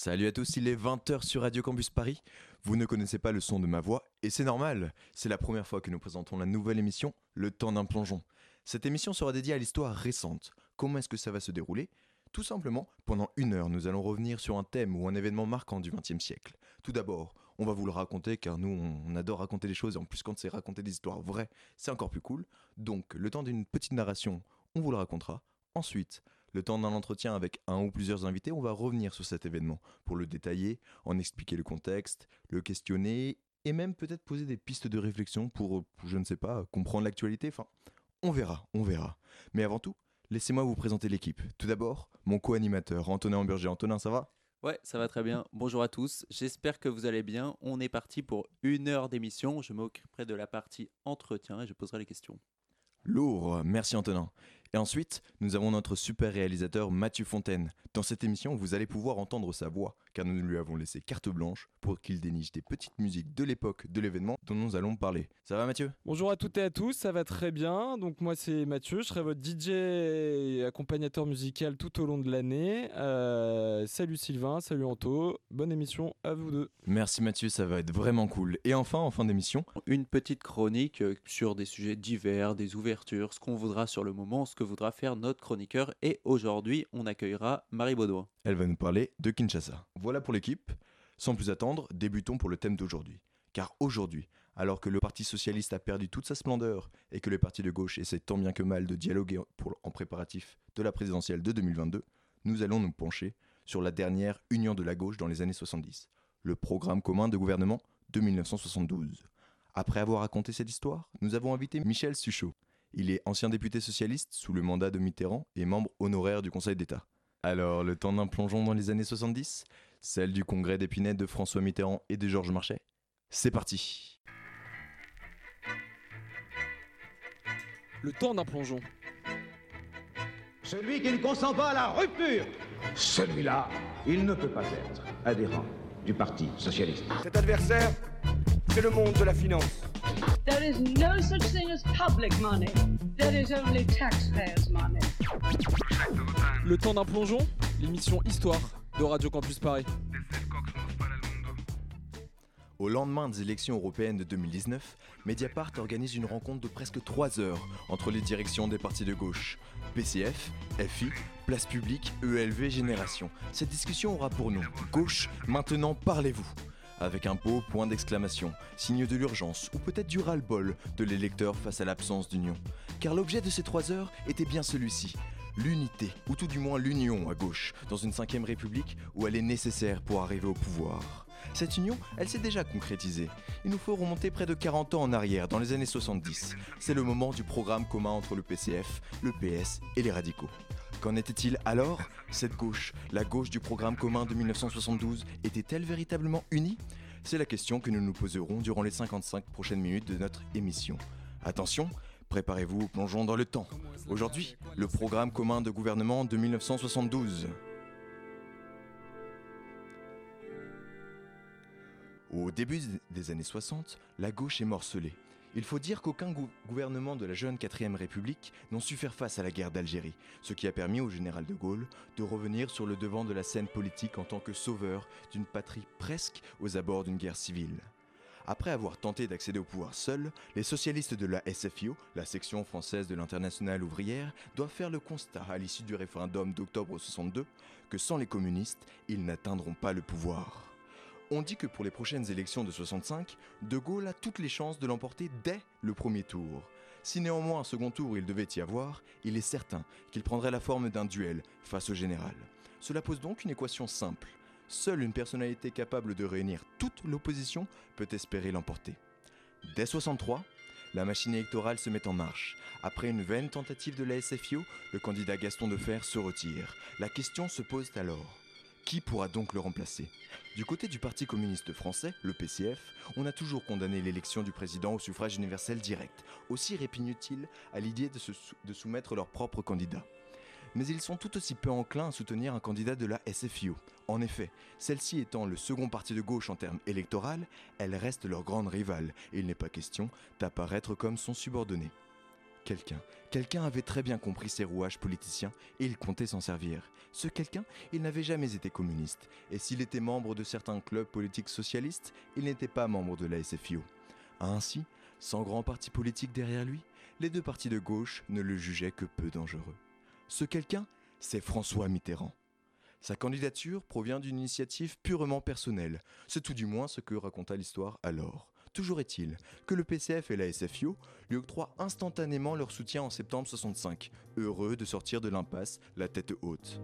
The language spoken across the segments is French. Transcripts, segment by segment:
Salut à tous, il est 20h sur Radio Campus Paris. Vous ne connaissez pas le son de ma voix, et c'est normal. C'est la première fois que nous présentons la nouvelle émission, Le temps d'un plongeon. Cette émission sera dédiée à l'histoire récente. Comment est-ce que ça va se dérouler? Tout simplement, pendant une heure, nous allons revenir sur un thème ou un événement marquant du XXe siècle. Tout d'abord, on va vous le raconter car nous, on adore raconter des choses, et en plus quand c'est raconter des histoires vraies, c'est encore plus cool. Donc, le temps d'une petite narration, on vous le racontera. Ensuite, le temps d'un entretien avec un ou plusieurs invités, on va revenir sur cet événement pour le détailler, en expliquer le contexte, le questionner et même peut-être poser des pistes de réflexion pour, je ne sais pas, comprendre l'actualité. Enfin, on verra, on verra. Mais avant tout, laissez-moi vous présenter l'équipe. Tout d'abord, mon co-animateur, Antonin Amberger. Antonin, ça va? Ouais, ça va très bien. Bonjour à tous. J'espère que vous allez bien. On est parti pour une heure d'émission. Je m'occuperai de la partie entretien et je poserai les questions. Lourd, merci Antonin. Et ensuite, nous avons notre super réalisateur Mathieu Fontaine. Dans cette émission, vous allez pouvoir entendre sa voix, car nous lui avons laissé carte blanche pour qu'il déniche des petites musiques de l'époque de l'événement dont nous allons parler. Ça va Mathieu? Bonjour à toutes et à tous, ça va très bien. Donc moi c'est Mathieu, je serai votre DJ et accompagnateur musical tout au long de l'année. Euh, salut Sylvain, salut Anto, bonne émission à vous deux. Merci Mathieu, ça va être vraiment cool. Et enfin, en fin d'émission, une petite chronique euh, sur des sujets divers, des ouvertures, ce qu'on voudra sur le moment, ce que voudra faire notre chroniqueur. Et aujourd'hui, on accueillera Marie Baudouin. Elle va nous parler de Kinshasa. Voilà pour l'équipe. Sans plus attendre, débutons pour le thème d'aujourd'hui. Car aujourd'hui, alors que le Parti socialiste a perdu toute sa splendeur et que les partis de gauche essaient tant bien que mal de dialoguer en préparatif de la présidentielle de 2022, nous allons nous pencher sur la dernière union de la gauche dans les années 70, le programme commun de gouvernement de 1972. Après avoir raconté cette histoire, nous avons invité Michel Suchot. Il est ancien député socialiste sous le mandat de Mitterrand et membre honoraire du Conseil d'État. Alors, le temps d'un plongeon dans les années 70 Celle du congrès d'Épinay de François Mitterrand et de Georges Marchais? C'est parti Le temps d'un plongeon. Celui qui ne consent pas à la rupture, celui-là, il ne peut pas être adhérent du Parti socialiste. Cet adversaire, c'est le monde de la finance. There is no such thing as public money. There is only taxpayers' money. Le temps d'un plongeon, l'émission Histoire de Radio Campus Paris. Au lendemain des élections européennes de 2019, Mediapart organise une rencontre de presque 3 heures entre les directions des partis de gauche. PCF, FI, Place Publique, ELV, Génération. Cette discussion aura pour nous Gauche, maintenant parlez-vous avec un beau point d'exclamation, signe de l'urgence ou peut-être du ras-le-bol de l'électeur face à l'absence d'union. Car l'objet de ces trois heures était bien celui-ci, l'unité, ou tout du moins l'union à gauche, dans une cinquième république où elle est nécessaire pour arriver au pouvoir. Cette union, elle s'est déjà concrétisée. Il nous faut remonter près de 40 ans en arrière, dans les années 70. C'est le moment du programme commun entre le PCF, le PS et les radicaux. Qu'en était-il alors? Cette gauche, la gauche du programme commun de 1972, était-elle véritablement unie? C'est la question que nous nous poserons durant les 55 prochaines minutes de notre émission. Attention, préparez-vous, plongeons dans le temps. Aujourd'hui, le programme commun de gouvernement de 1972. Au début des années 60, la gauche est morcelée. Il faut dire qu'aucun gouvernement de la jeune 4ème République n'ont su faire face à la guerre d'Algérie, ce qui a permis au général de Gaulle de revenir sur le devant de la scène politique en tant que sauveur d'une patrie presque aux abords d'une guerre civile. Après avoir tenté d'accéder au pouvoir seul, les socialistes de la SFIO, la section française de l'internationale ouvrière, doivent faire le constat à l'issue du référendum d'octobre 62 que sans les communistes, ils n'atteindront pas le pouvoir. On dit que pour les prochaines élections de 65, De Gaulle a toutes les chances de l'emporter dès le premier tour. Si néanmoins un second tour il devait y avoir, il est certain qu'il prendrait la forme d'un duel face au général. Cela pose donc une équation simple. Seule une personnalité capable de réunir toute l'opposition peut espérer l'emporter. Dès 63, la machine électorale se met en marche. Après une vaine tentative de la SFIO, le candidat Gaston Defer se retire. La question se pose alors. Qui pourra donc le remplacer? Du côté du Parti communiste français, le PCF, on a toujours condamné l'élection du président au suffrage universel direct, aussi répugnent-ils à l'idée de, de soumettre leur propre candidat. Mais ils sont tout aussi peu enclins à soutenir un candidat de la SFIO. En effet, celle-ci étant le second parti de gauche en termes électoraux, elle reste leur grande rivale, et il n'est pas question d'apparaître comme son subordonné. Quelqu'un, quelqu'un avait très bien compris ses rouages politiciens et il comptait s'en servir. Ce quelqu'un, il n'avait jamais été communiste, et s'il était membre de certains clubs politiques socialistes, il n'était pas membre de la SFIO. Ainsi, sans grand parti politique derrière lui, les deux partis de gauche ne le jugeaient que peu dangereux. Ce quelqu'un, c'est François Mitterrand. Sa candidature provient d'une initiative purement personnelle, c'est tout du moins ce que raconta l'histoire alors. Toujours est-il que le PCF et la SFIO lui octroient instantanément leur soutien en septembre 65, heureux de sortir de l'impasse la tête haute.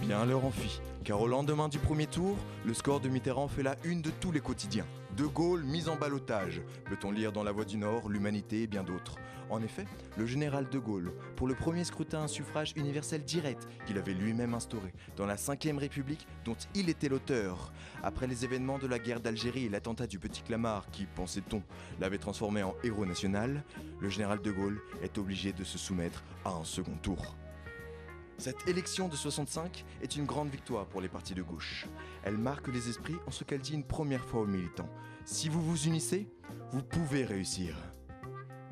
Bien leur fit, car au lendemain du premier tour, le score de Mitterrand fait la une de tous les quotidiens. De Gaulle mis en balotage, peut-on lire dans La Voix du Nord, L'Humanité et bien d'autres. En effet, le général de Gaulle, pour le premier scrutin un suffrage universel direct qu'il avait lui-même instauré dans la Ve République dont il était l'auteur, après les événements de la guerre d'Algérie et l'attentat du petit Clamart qui, pensait-on, l'avait transformé en héros national, le général de Gaulle est obligé de se soumettre à un second tour. Cette élection de 65 est une grande victoire pour les partis de gauche. Elle marque les esprits en ce qu'elle dit une première fois aux militants. Si vous vous unissez, vous pouvez réussir.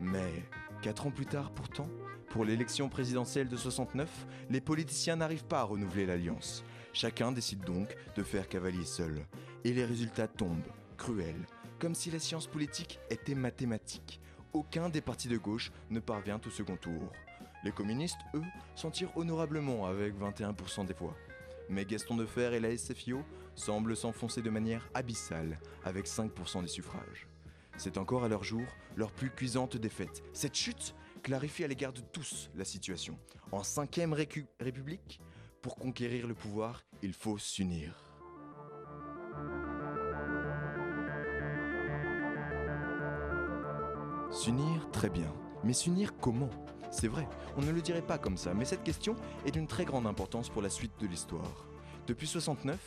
Mais, quatre ans plus tard pourtant, pour l'élection présidentielle de 69, les politiciens n'arrivent pas à renouveler l'alliance. Chacun décide donc de faire cavalier seul. Et les résultats tombent, cruels, comme si la science politique était mathématique. Aucun des partis de gauche ne parvient au second tour. Les communistes, eux, s'en tirent honorablement avec 21% des voix. Mais Gaston Defer et la SFIO semblent s'enfoncer de manière abyssale avec 5% des suffrages. C'est encore à leur jour leur plus cuisante défaite. Cette chute clarifie à l'égard de tous la situation. En 5ème République, pour conquérir le pouvoir, il faut s'unir. S'unir, très bien. Mais s'unir comment? C'est vrai, on ne le dirait pas comme ça, mais cette question est d'une très grande importance pour la suite de l'histoire. Depuis 69,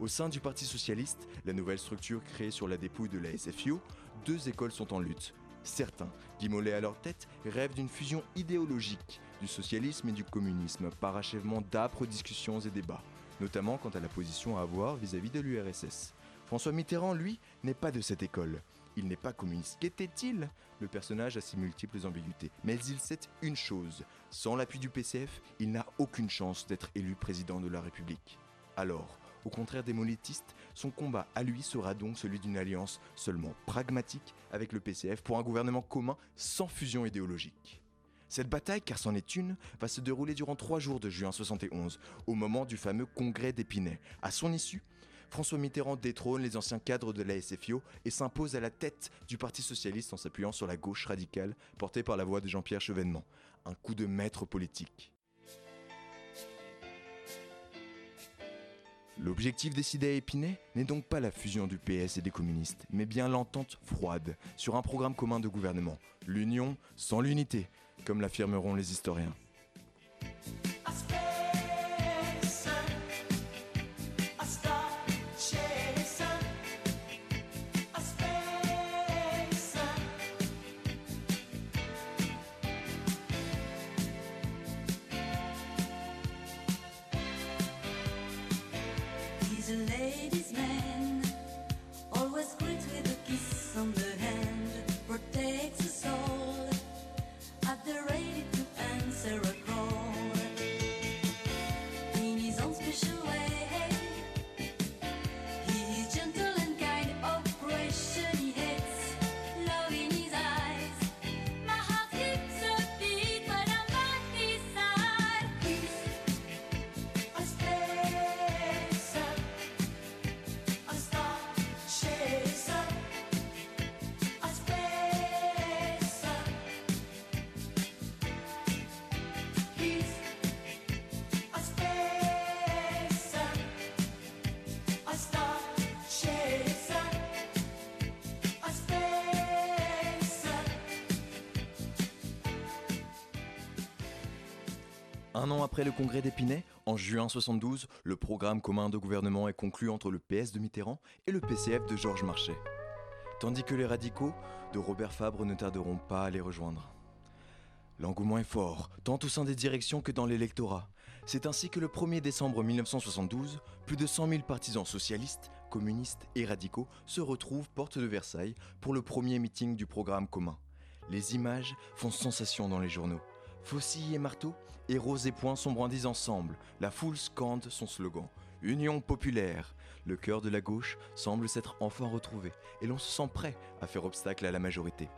au sein du Parti socialiste, la nouvelle structure créée sur la dépouille de la SFIO, deux écoles sont en lutte. Certains, Guy à leur tête, rêvent d'une fusion idéologique du socialisme et du communisme par achèvement d'âpres discussions et débats, notamment quant à la position à avoir vis-à-vis de l'URSS. François Mitterrand, lui, n'est pas de cette école. Il n'est pas communiste. Qu'était-il? Le personnage a ses multiples ambiguïtés. Mais il sait une chose. Sans l'appui du PCF, il n'a aucune chance d'être élu président de la République. Alors, au contraire des monétistes, son combat à lui sera donc celui d'une alliance seulement pragmatique avec le PCF pour un gouvernement commun sans fusion idéologique. Cette bataille, car c'en est une, va se dérouler durant trois jours de juin 71, au moment du fameux congrès d'Épinay. À son issue, François Mitterrand détrône les anciens cadres de la SFIO et s'impose à la tête du Parti socialiste en s'appuyant sur la gauche radicale portée par la voix de Jean-Pierre Chevènement. Un coup de maître politique. L'objectif décidé à Épinay n'est donc pas la fusion du PS et des communistes, mais bien l'entente froide sur un programme commun de gouvernement. L'union sans l'unité, comme l'affirmeront les historiens. Un an après le congrès d'Épinay, en juin 72, le programme commun de gouvernement est conclu entre le PS de Mitterrand et le PCF de Georges Marchais. Tandis que les radicaux de Robert Fabre ne tarderont pas à les rejoindre. L'engouement est fort, tant au sein des directions que dans l'électorat. C'est ainsi que le 1er décembre 1972, plus de 100 000 partisans socialistes, communistes et radicaux se retrouvent porte de Versailles pour le premier meeting du programme commun. Les images font sensation dans les journaux. Faucilles et marteaux, héros et poings sont brandis ensemble. La foule scande son slogan Union populaire. Le cœur de la gauche semble s'être enfin retrouvé et l'on se sent prêt à faire obstacle à la majorité.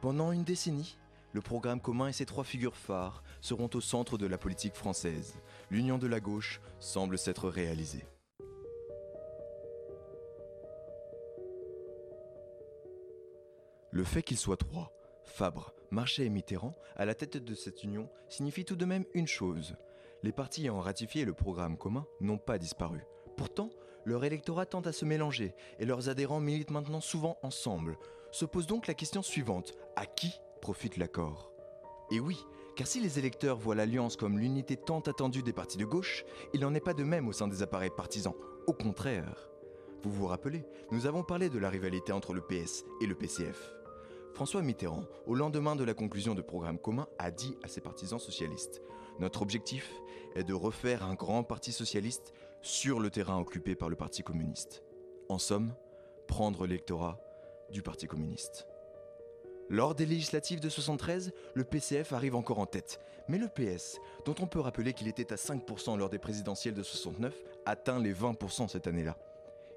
Pendant une décennie, le programme commun et ses trois figures phares seront au centre de la politique française. L'union de la gauche semble s'être réalisée. Le fait qu'ils soient trois, Fabre, Marchais et Mitterrand, à la tête de cette union, signifie tout de même une chose. Les partis ayant ratifié le programme commun n'ont pas disparu. Pourtant, leur électorat tend à se mélanger et leurs adhérents militent maintenant souvent ensemble. Se pose donc la question suivante à qui profite l'accord? Et oui, car si les électeurs voient l'alliance comme l'unité tant attendue des partis de gauche, il n'en est pas de même au sein des appareils partisans. Au contraire. Vous vous rappelez, nous avons parlé de la rivalité entre le PS et le PCF. François Mitterrand, au lendemain de la conclusion du programme commun, a dit à ses partisans socialistes Notre objectif est de refaire un grand parti socialiste sur le terrain occupé par le Parti communiste. En somme, prendre l'électorat du Parti communiste. Lors des législatives de 73, le PCF arrive encore en tête, mais le PS, dont on peut rappeler qu'il était à 5% lors des présidentielles de 69, atteint les 20% cette année-là.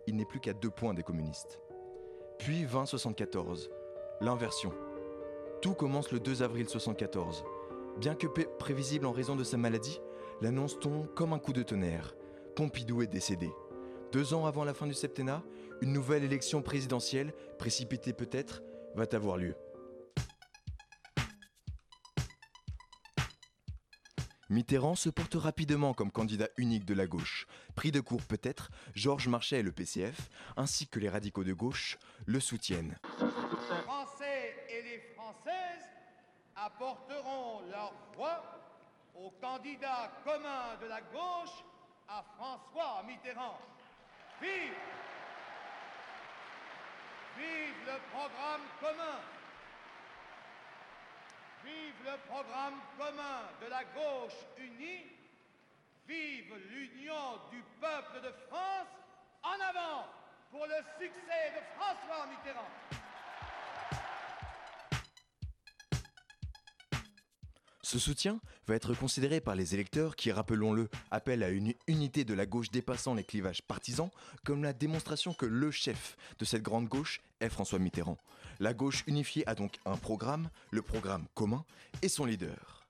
Il n'est plus qu'à deux points des communistes. Puis 2074, l'inversion. Tout commence le 2 avril 74. Bien que prévisible en raison de sa maladie, l'annonce tombe comme un coup de tonnerre. Pompidou est décédé. Deux ans avant la fin du septennat, une nouvelle élection présidentielle, précipitée peut-être, va avoir lieu. Mitterrand se porte rapidement comme candidat unique de la gauche. Pris de court peut-être, Georges Marchais et le PCF, ainsi que les radicaux de gauche, le soutiennent. Les Français et les Françaises apporteront leur voix au candidat commun de la gauche, à François Mitterrand. Vive Vive le programme commun Vive le programme commun de la gauche unie. Vive l'union du peuple de France. En avant pour le succès de François Mitterrand. Ce soutien va être considéré par les électeurs qui, rappelons-le, appellent à une unité de la gauche dépassant les clivages partisans comme la démonstration que le chef de cette grande gauche est François Mitterrand. La gauche unifiée a donc un programme, le programme commun, et son leader.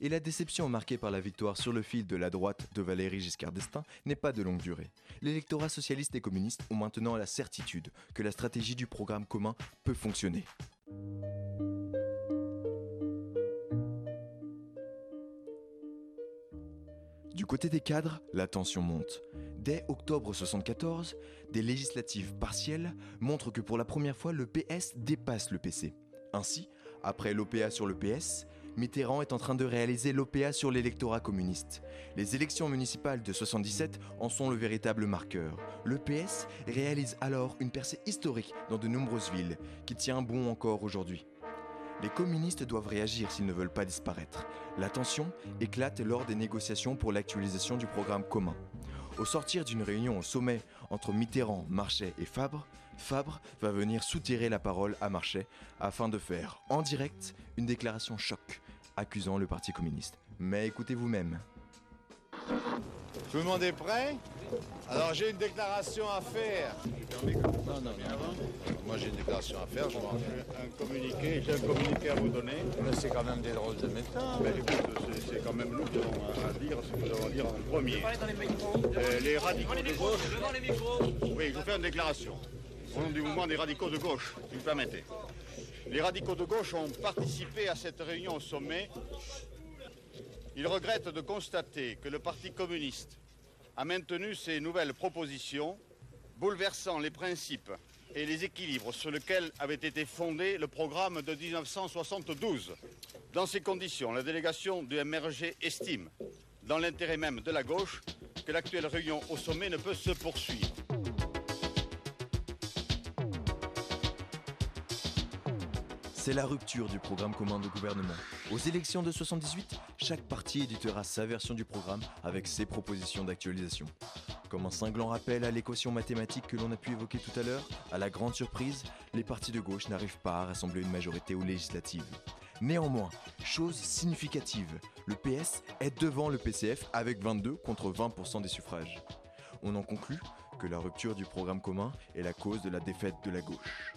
Et la déception marquée par la victoire sur le fil de la droite de Valéry Giscard d'Estaing n'est pas de longue durée. L'électorat socialiste et communiste ont maintenant la certitude que la stratégie du programme commun peut fonctionner. Du côté des cadres, la tension monte. Dès octobre 74, des législatives partielles montrent que pour la première fois, le PS dépasse le PC. Ainsi, après l'OPA sur le PS, Mitterrand est en train de réaliser l'OPA sur l'électorat communiste. Les élections municipales de 77 en sont le véritable marqueur. Le PS réalise alors une percée historique dans de nombreuses villes, qui tient bon encore aujourd'hui. Les communistes doivent réagir s'ils ne veulent pas disparaître. La tension éclate lors des négociations pour l'actualisation du programme commun. Au sortir d'une réunion au sommet entre Mitterrand, Marchais et Fabre, Fabre va venir soutirer la parole à Marchais afin de faire en direct une déclaration choc accusant le Parti communiste. Mais écoutez vous-même. Tout le monde est prêt? Alors j'ai une déclaration à faire. Non, non, Moi j'ai une déclaration à faire. Un communiqué, j'ai un communiqué à vous donner. C'est quand même des drôles de méthodes. Mais écoute, c'est quand même nous qui avons à dire ce que nous avons à dire en premier. Euh, les radicaux de gauche. Oui, je vous fais une déclaration. Au nom du mouvement des radicaux de gauche, si vous permettez. Les radicaux de gauche ont participé à cette réunion au sommet il regrette de constater que le Parti communiste a maintenu ses nouvelles propositions, bouleversant les principes et les équilibres sur lesquels avait été fondé le programme de 1972. Dans ces conditions, la délégation du MRG estime, dans l'intérêt même de la gauche, que l'actuelle réunion au sommet ne peut se poursuivre. C'est la rupture du programme commun de gouvernement. Aux élections de 78, chaque parti éditera sa version du programme avec ses propositions d'actualisation. Comme un cinglant rappel à l'équation mathématique que l'on a pu évoquer tout à l'heure, à la grande surprise, les partis de gauche n'arrivent pas à rassembler une majorité aux législatives. Néanmoins, chose significative, le PS est devant le PCF avec 22 contre 20% des suffrages. On en conclut que la rupture du programme commun est la cause de la défaite de la gauche.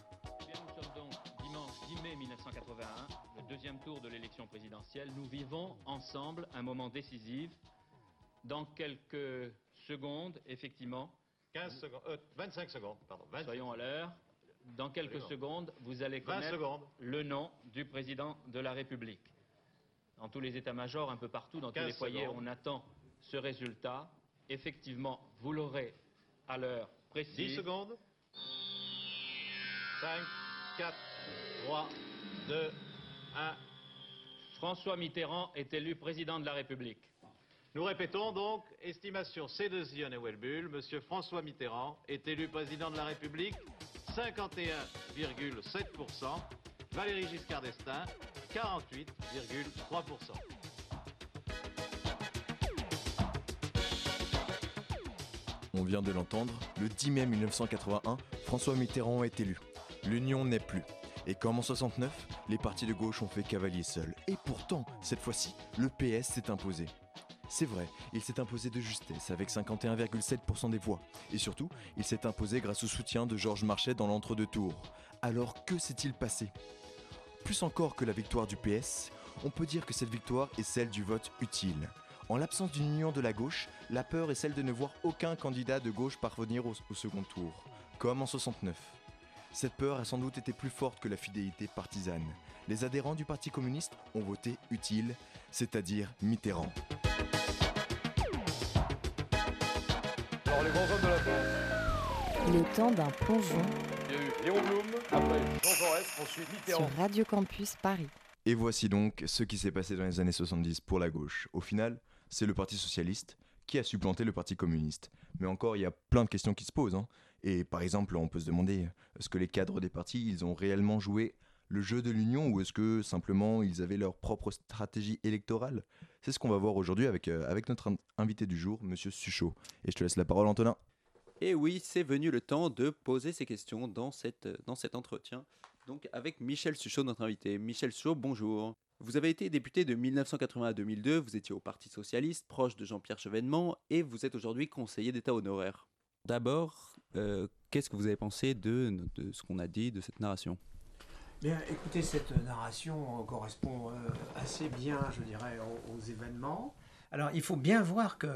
Nous vivons ensemble un moment décisif. Dans quelques secondes, effectivement. 15 secondes, euh, 25 secondes, pardon. 20 Soyons à l'heure. Dans quelques secondes, vous allez 20 connaître le nom du président de la République. Dans tous les états-majors, un peu partout, dans tous 15 les foyers, secondes. on attend ce résultat. Effectivement, vous l'aurez à l'heure précise. 10 secondes. 5, 4, 3, 2, 1. François Mitterrand est élu président de la République. Nous répétons donc, estimation C2 et Welbull, Monsieur François Mitterrand est élu président de la République, 51,7%, Valéry Giscard d'Estaing, 48,3%. On vient de l'entendre, le 10 mai 1981, François Mitterrand est élu. L'Union n'est plus. Et comme en 69, les partis de gauche ont fait cavalier seul. Et pourtant, cette fois-ci, le PS s'est imposé. C'est vrai, il s'est imposé de justesse avec 51,7% des voix. Et surtout, il s'est imposé grâce au soutien de Georges Marchais dans l'entre-deux tours. Alors que s'est-il passé? Plus encore que la victoire du PS, on peut dire que cette victoire est celle du vote utile. En l'absence d'une union de la gauche, la peur est celle de ne voir aucun candidat de gauche parvenir au, second tour, comme en 69. Cette peur a sans doute été plus forte que la fidélité partisane. Les adhérents du Parti communiste ont voté utile, c'est-à-dire Mitterrand. Alors les grands hommes de la France. Le temps d'un plongeon Il y a eu Léon Blum, après Jean Jaurès, ensuite Mitterrand. sur Radio Campus Paris. Et voici donc ce qui s'est passé dans les années 70 pour la gauche. Au final, c'est le Parti socialiste qui a supplanté le Parti communiste. Mais encore, il y a plein de questions qui se posent. hein. Et par exemple, on peut se demander, est-ce que les cadres des partis, ils ont réellement joué le jeu de l'union ou est-ce que simplement ils avaient leur propre stratégie électorale? C'est ce qu'on va voir aujourd'hui avec, euh, avec notre in- invité du jour, Monsieur Suchot. Et je te laisse la parole, Antonin. Et oui, c'est venu le temps de poser ces questions dans, cette, dans cet entretien. Donc avec Michel Suchot, notre invité. Michel Suchot, bonjour. Vous avez été député de 1980 à 2002, vous étiez au Parti Socialiste, proche de Jean-Pierre Chevènement, et vous êtes aujourd'hui conseiller d'État honoraire. D'abord, euh, qu'est-ce que vous avez pensé de, de ce qu'on a dit, de cette narration? Bien, écoutez, cette narration correspond euh, assez bien, je dirais, aux, aux événements. Alors, il faut bien voir que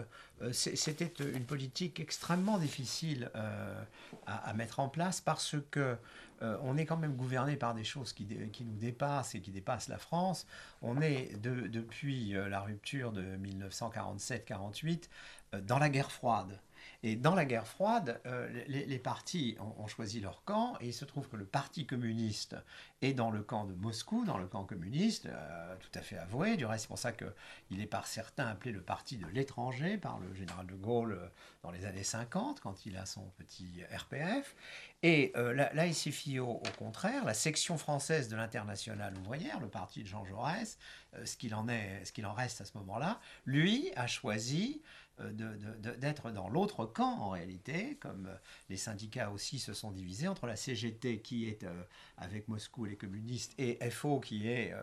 euh, c'était une politique extrêmement difficile euh, à, mettre en place parce que euh, on est quand même gouverné par des choses qui, nous dépassent et qui dépassent la France. On est de- depuis euh, la rupture de 1947-48 euh, dans la guerre froide. Et dans la guerre froide, euh, les, partis ont, choisi leur camp et il se trouve que le Parti communiste est dans le camp de Moscou, dans le camp communiste, euh, tout à fait avoué. Du reste, c'est pour ça qu'il est par certains appelé le Parti de l'étranger par le général de Gaulle euh, dans les années 50, quand il a son petit RPF. Et la, la SFIO, au contraire, la section française de l'internationale ouvrière, le parti de Jean Jaurès, ce qu'il en est, ce qu'il en reste à ce moment-là, lui a choisi euh, d'être dans l'autre camp en réalité, comme euh, les syndicats aussi se sont divisés entre la CGT qui est euh, avec Moscou et les communistes et FO qui est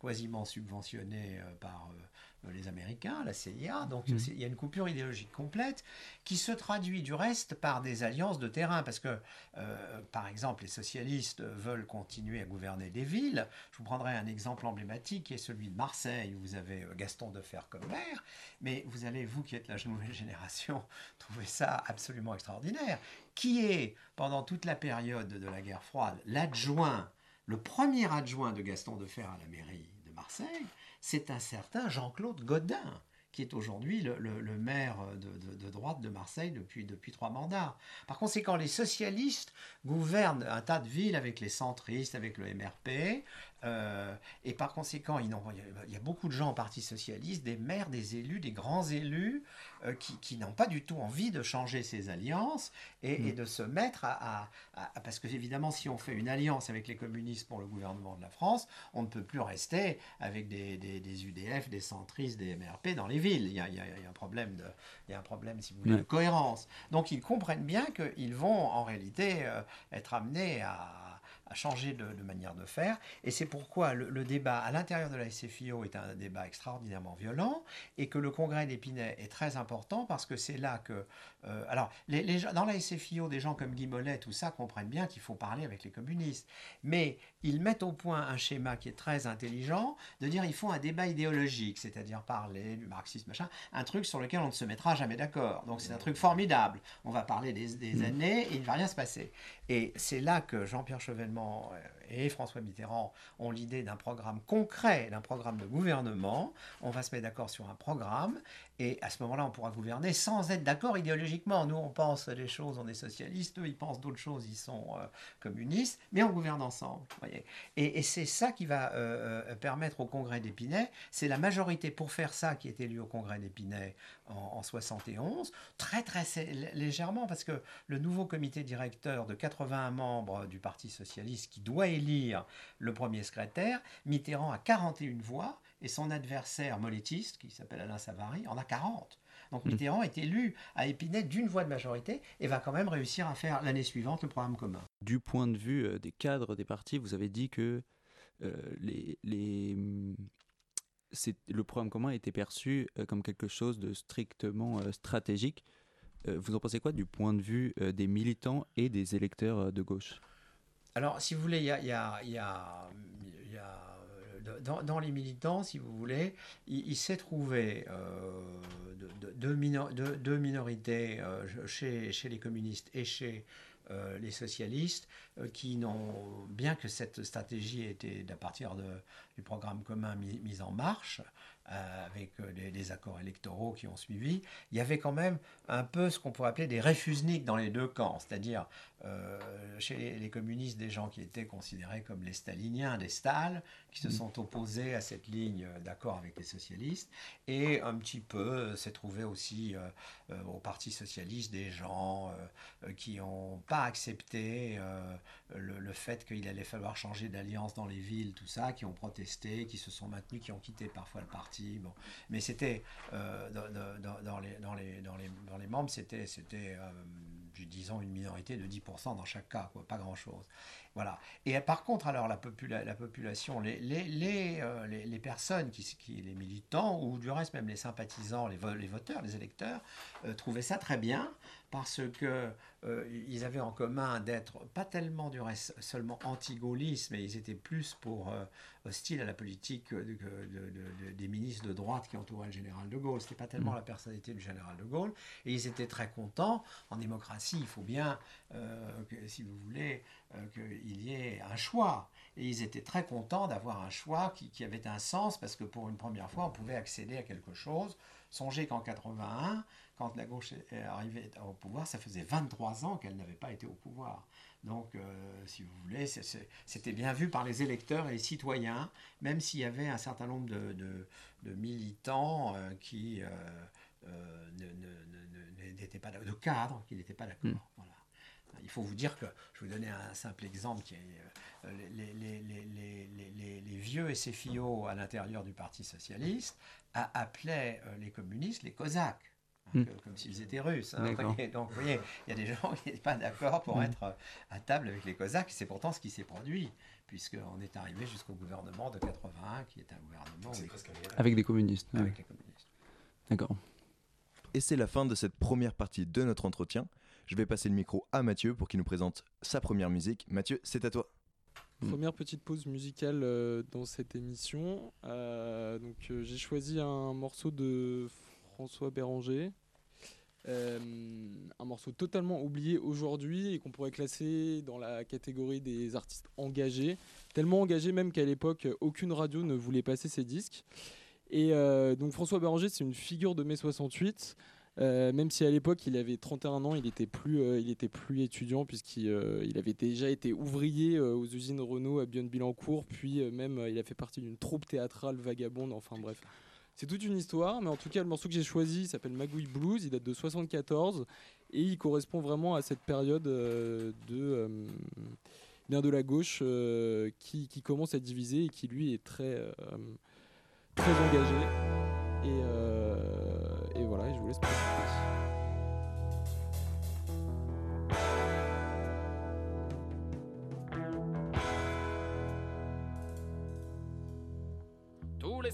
quasiment subventionné par les Américains, la CIA. Donc c'est- il y a une coupure idéologique complète qui se traduit du reste par des alliances de terrain parce que euh, par exemple les socialistes veulent continuer à gouverner des villes. Je vous prendrai un exemple emblématique qui est celui de Marseille où vous avez euh, Gaston Defer comme maire, mais vous allez vous qui êtes la nouvelle génération trouver ça absolument extraordinaire. Qui est pendant toute la période de la guerre froide l'adjoint le premier adjoint de Gaston Defer à la mairie de Marseille, c'est un certain Jean-Claude Godin, qui est aujourd'hui le, maire de droite de Marseille depuis, depuis trois mandats. Par conséquent, les socialistes gouvernent un tas de villes avec les centristes, avec le MRP, Euh, et par conséquent, il, y a beaucoup de gens au Parti socialiste, des maires, des élus, des grands élus, euh, qui, n'ont pas du tout envie de changer ces alliances et, Mm. de se mettre à, à- Parce que évidemment, si on fait une alliance avec les communistes pour le gouvernement de la France, on ne peut plus rester avec des, des- des UDF, des centristes, des MRP dans les villes. Il y a, il y a- il y a un problème, de, il y a un problème, si vous voulez, de cohérence. Donc ils comprennent bien qu'ils vont en réalité euh, être amenés à à changer de, de manière de faire. Et c'est pourquoi le, le débat à l'intérieur de la SFIO est un débat extraordinairement violent et que le congrès d'Épinay est très important parce que c'est là que... euh, alors, les, dans la SFIO, des gens comme Guy Mollet, tout ça, comprennent bien qu'il faut parler avec les communistes. Mais ils mettent au point un schéma qui est très intelligent, de dire il faut un débat idéologique, c'est-à-dire parler du marxisme, machin, un truc sur lequel on ne se mettra jamais d'accord. Donc c'est un truc formidable. On va parler des, des Mm. années et il ne va rien se passer. Et c'est là que Jean-Pierre Chevènement euh, et François Mitterrand ont l'idée d'un programme concret, d'un programme de gouvernement. On va se mettre d'accord sur un programme et à ce moment-là, on pourra gouverner sans être d'accord idéologiquement. Nous, on pense des choses, on est socialistes, eux, ils pensent d'autres choses, ils sont euh, communistes, mais on gouverne ensemble. voyez. Et, c'est ça qui va euh, euh, permettre au Congrès d'Épinay, c'est la majorité pour faire ça qui est élue au Congrès d'Épinay en, en 71, très très légèrement, parce que le nouveau comité directeur de 81 membres du Parti socialiste qui doit élire le premier secrétaire, Mitterrand a 41 voix, et son adversaire molétiste, qui s'appelle Alain Savary, en a 40. Donc Mm. Mitterrand est élu à Épinay d'une voix de majorité et va quand même réussir à faire l'année suivante le programme commun. Du point de vue euh, des cadres des partis, vous avez dit que euh, les, les, c'est- le programme commun était perçu euh, comme quelque chose de strictement stratégique. Vous en pensez quoi du point de vue des militants et des électeurs de gauche? Alors, si vous voulez, il y a, y a- y a- dans, dans les militants, si vous voulez, il, s'est trouvé euh, de- de- deux, minor- deux- deux minorités euh, chez, chez les communistes et chez euh, les socialistes qui n'ont, bien que cette stratégie ait été à partir du programme commun mis, en marche, avec les, accords électoraux qui ont suivi, il y avait quand même un peu ce qu'on pourrait appeler des réfusniks dans les deux camps, c'est-à-dire euh, chez les, les communistes des gens qui étaient considérés comme les staliniens, des Stal, qui se Mm. sont opposés à cette ligne euh, d'accord avec les socialistes, et un petit peu euh, s'est trouvé aussi euh, au Parti socialiste des gens euh, qui n'ont pas accepté le, le fait qu'il allait falloir changer d'alliance dans les villes, tout ça, qui ont protesté, qui se sont maintenus, qui ont quitté parfois le parti. Bon. Mais c'était dans, dans- dans- dans les, dans, les, dans, les, dans les membres, c'était, c'était disons, une minorité de 10% dans chaque cas, quoi, pas grand-chose. Voilà. Et euh, par contre, alors, la, popula- la population, les, les, les, euh, les- personnes, qui, les militants, ou du reste même les sympathisants, les voteurs, les électeurs, euh, trouvaient ça très bien parce que euh, ils avaient en commun d'être pas tellement du reste seulement anti-gaullistes, mais ils étaient plus pour euh, hostiles à la politique de- de- de- de- des ministres de droite qui entouraient le général de Gaulle. C'était pas tellement Mm. la personnalité du général de Gaulle, et ils étaient très contents. En démocratie, il faut bien, euh, que, si vous voulez, euh, qu'il y ait un choix. Et ils étaient très contents d'avoir un choix qui, qui avait un sens, parce que pour une première fois, on pouvait accéder à quelque chose. Songez qu'en 81, quand la gauche est arrivée au pouvoir, ça faisait 23 ans qu'elle n'avait pas été au pouvoir. Donc, euh, si vous voulez, c'était bien vu par les électeurs et les citoyens, même s'il y avait un certain nombre de, de- de militants euh, qui euh, n'étaient pas de cadres qui n'étaient pas d'accord. Mm. Voilà. Il faut vous dire que, je vais vous donner un simple exemple, qui est, euh, les, les- les- les- les- les- les- les vieux SFIO à l'intérieur du Parti socialiste appelaient euh, les communistes les Cosaques. Hein, Mm. que- comme s'ils étaient russes. hein. Donc, vous voyez, il y a des gens qui n'étaient pas d'accord pour Mm. être euh, à table avec les Cosaques. C'est pourtant ce qui s'est produit, puisqu'on est arrivé jusqu'au gouvernement de 81, qui est un gouvernement Avec des communistes. ouais. les communistes. D'accord. Et c'est la fin de cette première partie de notre entretien. Je vais passer le micro à Mathieu pour qu'il nous présente sa première musique. Mathieu, c'est à toi. Mm. Première petite pause musicale euh, dans cette émission. Euh, donc euh, j'ai choisi un morceau de François Béranger. Euh, un morceau totalement oublié aujourd'hui et qu'on pourrait classer dans la catégorie des artistes engagés. Tellement engagés même qu'à l'époque, aucune radio ne voulait passer ses disques. Et euh, donc François Béranger, c'est une figure de mai 68. Euh, même si à l'époque il avait 31 ans, il était plus, il était plus étudiant puisqu'il il avait déjà été ouvrier aux usines Renault à Bionne-Billancourt, puis même il a fait partie d'une troupe théâtrale vagabonde, enfin bref. C'est toute une histoire, mais en tout cas le morceau que j'ai choisi s'appelle Magouille Blues, il date de 74 et il correspond vraiment à cette période euh, de, euh, de la gauche euh, qui, commence à diviser et qui lui est très, très engagé.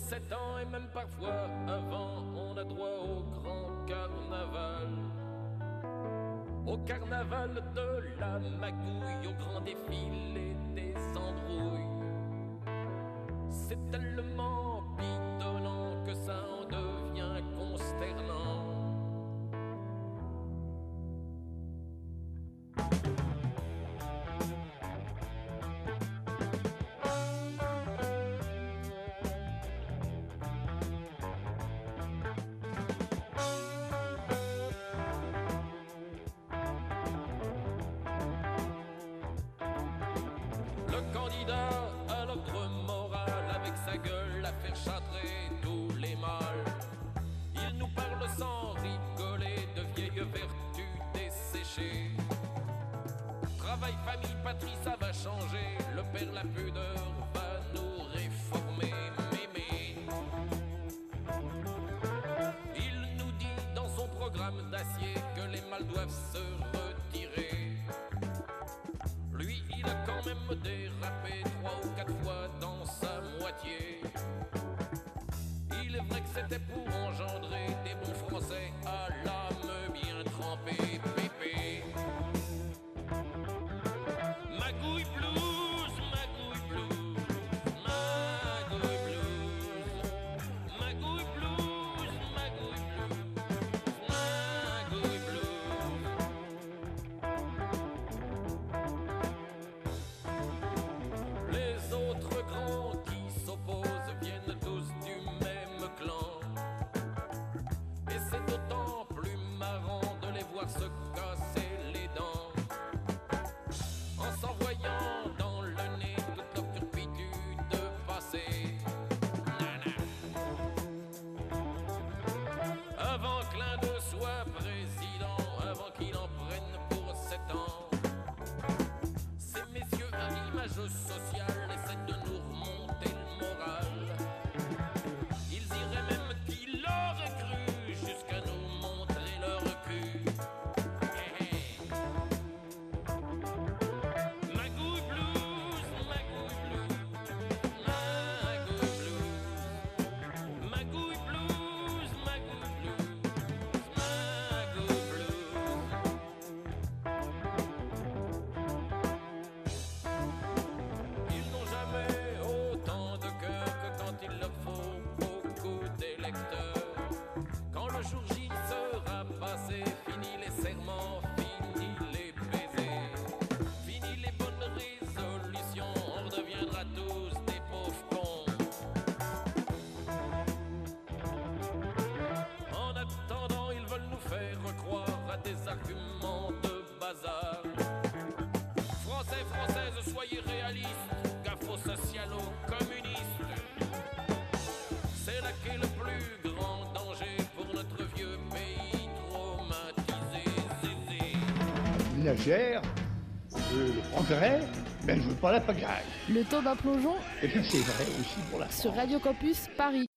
17 ans et même parfois avant, on a droit au grand carnaval. Au carnaval de la magouille, au grand défilé des embrouilles. C'est tellement pitonnant que ça en devient consternant. Candidat à l'ordre moral avec sa gueule à faire châtrer tous les mâles. Il nous parle sans rigoler de vieilles vertus desséchées. Travail, famille, patrie, ça va changer. Le père, la pudeur Euh, le progrès, mais je veux pas la pagaille. Le temps d'un plongeon Et bien c'est vrai aussi pour la sur Radio Campus Paris.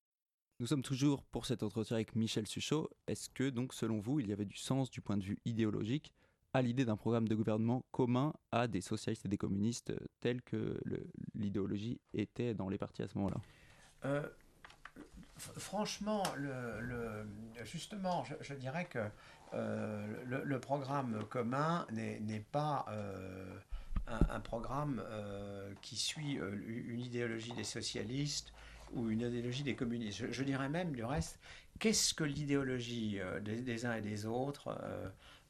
Nous sommes toujours pour cet entretien avec Michel Suchot. Est-ce que, donc, selon vous, il y avait du sens du point de vue idéologique à l'idée d'un programme de gouvernement commun à des socialistes et des communistes euh, tel que l'idéologie était dans les partis à ce moment-là? Euh, franchement, le, le- justement, je, je dirais que euh, le, le programme commun n'est pas euh, un, programme euh, qui suit euh, une idéologie des socialistes ou une idéologie des communistes. Je, dirais même, du reste, qu'est-ce que l'idéologie euh, des uns et des autres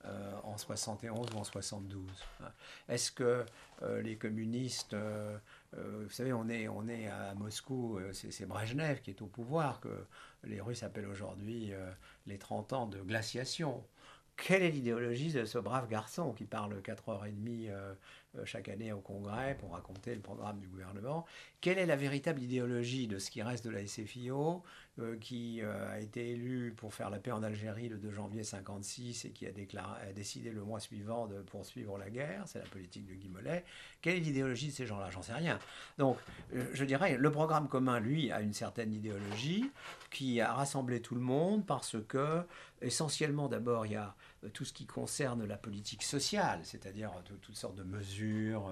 euh, en 71 ou en 72 Est-ce que euh, les communistes euh, euh, vous savez, on est, on est à Moscou, c'est Brejnev qui est au pouvoir, que les Russes appellent aujourd'hui les 30 ans de glaciation. Quelle est l'idéologie de ce brave garçon qui parle 4h30 euh, euh, chaque année au Congrès pour raconter le programme du gouvernement Quelle est la véritable idéologie de ce qui reste de la SFIO, euh, qui euh, a été élu pour faire la paix en Algérie le 2 janvier 56 et qui a, décidé le mois suivant de poursuivre la guerre? C'est la politique de Guy Mollet. Quelle est l'idéologie de ces gens-là? J'en sais rien. Donc, euh, je dirais, le programme commun, lui, a une certaine idéologie qui a rassemblé tout le monde parce que, essentiellement, d'abord, il y a euh, tout ce qui concerne la politique sociale, c'est-à-dire euh, tout- toutes sortes de mesures,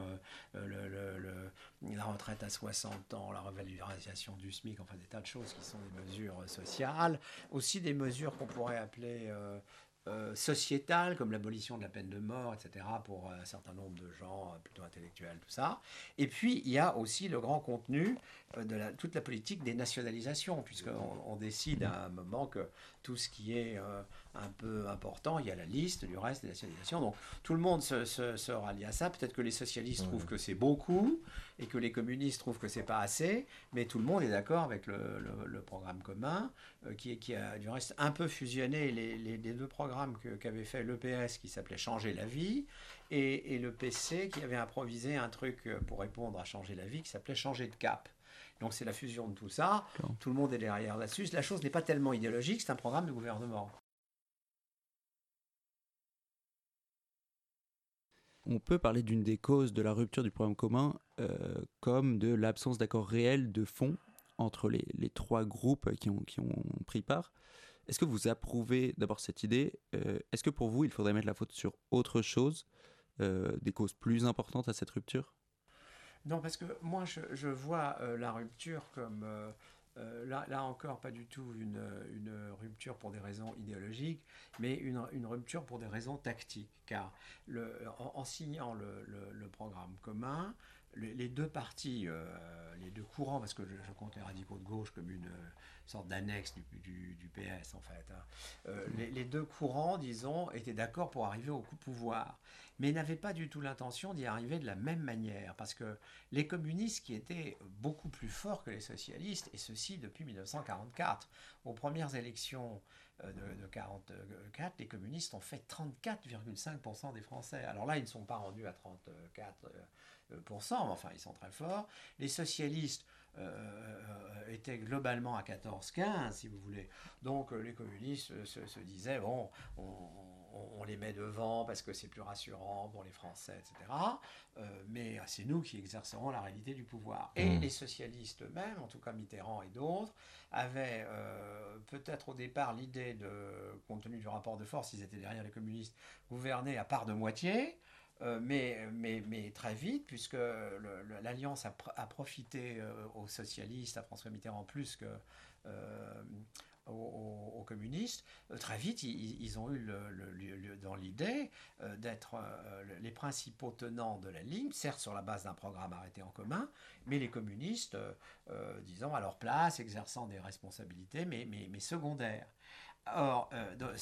euh, euh, la retraite à 60 ans, la revalorisation du SMIC, enfin des tas de choses qui sont des mesures euh, sociales, aussi des mesures qu'on pourrait appeler euh, euh, sociétales, comme l'abolition de la peine de mort, etc., pour euh, un certain nombre de gens euh, plutôt intellectuels, tout ça. Et puis, il y a aussi le grand contenu euh, de toute la politique des nationalisations, puisqu'on on décide à un moment que tout ce qui est euh, un peu important, il y a la liste du reste des nationalisations. Donc tout le monde se, se- se rallie à ça. Peut-être que les socialistes trouvent que c'est beaucoup et que les communistes trouvent que c'est pas assez, mais tout le monde est d'accord avec le, le- le programme commun euh, qui, est- qui a du reste un peu fusionné les, les- les deux programmes que- qu'avait fait l'EPS qui s'appelait Changer la vie et, et le PC qui avait improvisé un truc pour répondre à Changer la vie qui s'appelait Changer de cap. Donc c'est la fusion de tout ça. Tout le monde est derrière là-dessus. La chose n'est pas tellement idéologique, c'est un programme de gouvernement. On peut parler d'une des causes de la rupture du programme commun euh, comme de l'absence d'accord réel de fond entre les, les trois groupes qui ont, qui ont pris part. Est-ce que vous approuvez d'abord cette idée Euh, Est-ce que pour vous, il faudrait mettre la faute sur autre chose, euh, des causes plus importantes à cette rupture? Non, parce que moi, je, je vois euh, la rupture comme, euh, euh, là, là encore, pas du tout une, une rupture pour des raisons idéologiques, mais une, une rupture pour des raisons tactiques. Car le, en, signant le- le programme commun, les, deux partis, euh, les deux courants, parce que je, je compte les radicaux de gauche comme une euh, sorte d'annexe du, du- du PS en fait, hein, euh, les, les deux courants, disons, étaient d'accord pour arriver au coup pouvoir, mais n'avaient pas du tout l'intention d'y arriver de la même manière, parce que les communistes qui étaient beaucoup plus forts que les socialistes, et ceci depuis 1944, aux premières élections euh, de, de 44, les communistes ont fait 34,5% des Français. Alors là, ils ne sont pas rendus à 34%, euh, mais enfin, ils sont très forts. Les socialistes euh, euh, étaient globalement à 14-15, si vous voulez. Donc euh, les communistes euh, se, se disaient, bon, on, on- on les met devant parce que c'est plus rassurant pour les Français, etc. Euh, mais c'est nous qui exercerons la réalité du pouvoir. Et Mm. les socialistes eux-mêmes, en tout cas Mitterrand et d'autres, avaient euh, peut-être au départ l'idée de, compte tenu du rapport de force, ils étaient derrière les communistes, gouverner à part de moitié. Euh, mais, mais, mais très vite, puisque l'Alliance a, pr- a profité euh, aux socialistes, à François Mitterrand plus que euh, aux, communistes, très vite, ils, ont eu dans l'idée d'être le- les principaux tenants de la ligne, certes sur la base d'un programme arrêté en commun, mais les communistes, disons, à leur place, exerçant des responsabilités, mais, mais, mais secondaires. Or, euh,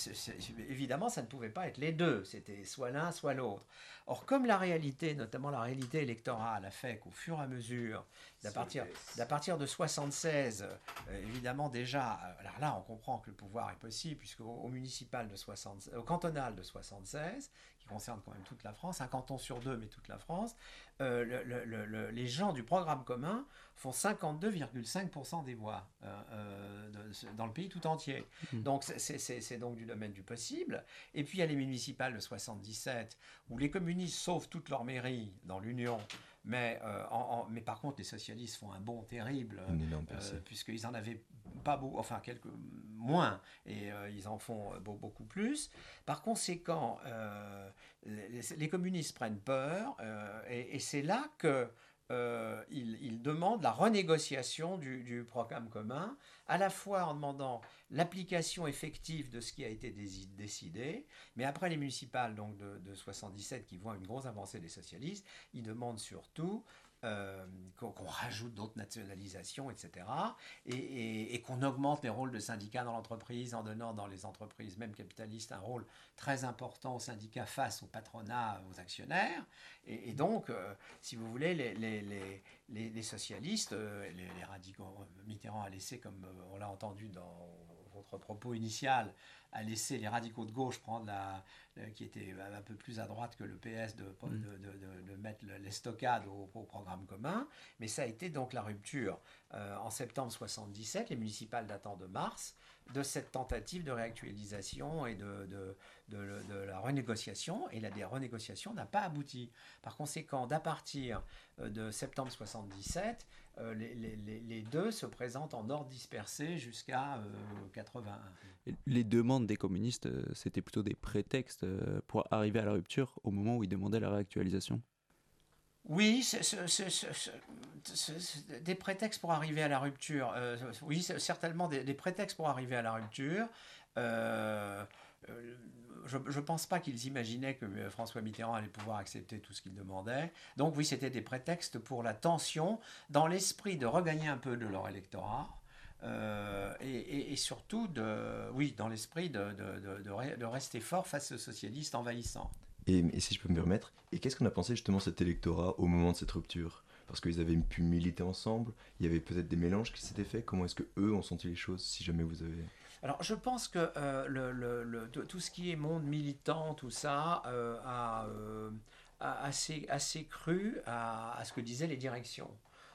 évidemment, ça ne pouvait pas être les deux, c'était soit l'un, soit l'autre. Or, comme la réalité, notamment la réalité électorale, a fait qu'au fur et à mesure, d'à partir, de 76, euh, évidemment déjà, euh, alors là, on comprend que le pouvoir est possible, puisque au, municipal de 60, au cantonal de 76, qui concerne quand même toute la France, un canton sur deux, mais toute la France, euh, le- le- le- le- les gens du programme commun font 52,5% des voix euh, euh, de- dans le pays tout entier. Mhm. Donc c'est donc du domaine du possible. Et puis il y a les municipales de 77, où les communistes sauvent toutes leurs mairies dans l'Union. Mais, euh, en- en- mais par contre, les socialistes font un bond terrible, euh, puisqu'ils en avaient pas beaucoup, enfin quelques moins, et euh, ils en font euh, beau- beaucoup plus. Par conséquent, les, les communistes prennent peur, et, et c'est là que euh, ils demandent la renégociation du, programme commun, à la fois en demandant l'application effective de ce qui a été décidé, mais après les municipales donc de, de 77 qui voient une grosse avancée des socialistes, ils demandent surtout euh, qu'on rajoute d'autres nationalisations, etc. Et, qu'on augmente les rôles de syndicats dans l'entreprise en donnant dans les entreprises, même capitalistes, un rôle très important aux syndicats face au patronat, aux actionnaires. Et, donc, euh, si vous voulez, les, socialistes, euh, les, radicaux, Mitterrand a laissé, comme on l'a entendu dans votre propos initial, a laissé les radicaux de gauche prendre la, la- qui était un peu plus à droite que le PS de, de, de- de- mettre le- les stockades au, au programme commun. Mais ça a été donc la rupture euh, en septembre 77, les municipales datant de mars, de cette tentative de réactualisation et de, de, de- la renégociation. Et la renégociation n'a pas abouti. Par conséquent, d'à partir euh, de septembre 77, euh, les, les- les- deux se présentent en ordre dispersé jusqu'à euh, 81. Et Les demandes des communistes, euh, c'était plutôt des prétextes pour arriver à la rupture au moment où ils demandaient la réactualisation? Oui, des prétextes pour arriver à la rupture. Euh, oui, certainement des, prétextes pour arriver à la rupture. Euh, euh, je ne pense pas qu'ils imaginaient que François Mitterrand allait pouvoir accepter tout ce qu'il demandait. Donc oui, c'était des prétextes pour la tension, dans l'esprit de regagner un peu de leur électorat. et, surtout, oui, dans l'esprit de, de rester fort face aux socialistes envahissants. Et, si je peux me permettre, et qu'est-ce qu'on a pensé justement cet électorat au moment de cette rupture? Parce qu'ils avaient pu militer ensemble, il y avait peut-être des mélanges qui s'étaient faits. Comment est-ce que eux ont senti les choses, si jamais vous avez... Alors, je pense que euh, tout ce qui est monde militant, tout ça, euh, a, euh, a assez, assez cru à ce que disaient les directions.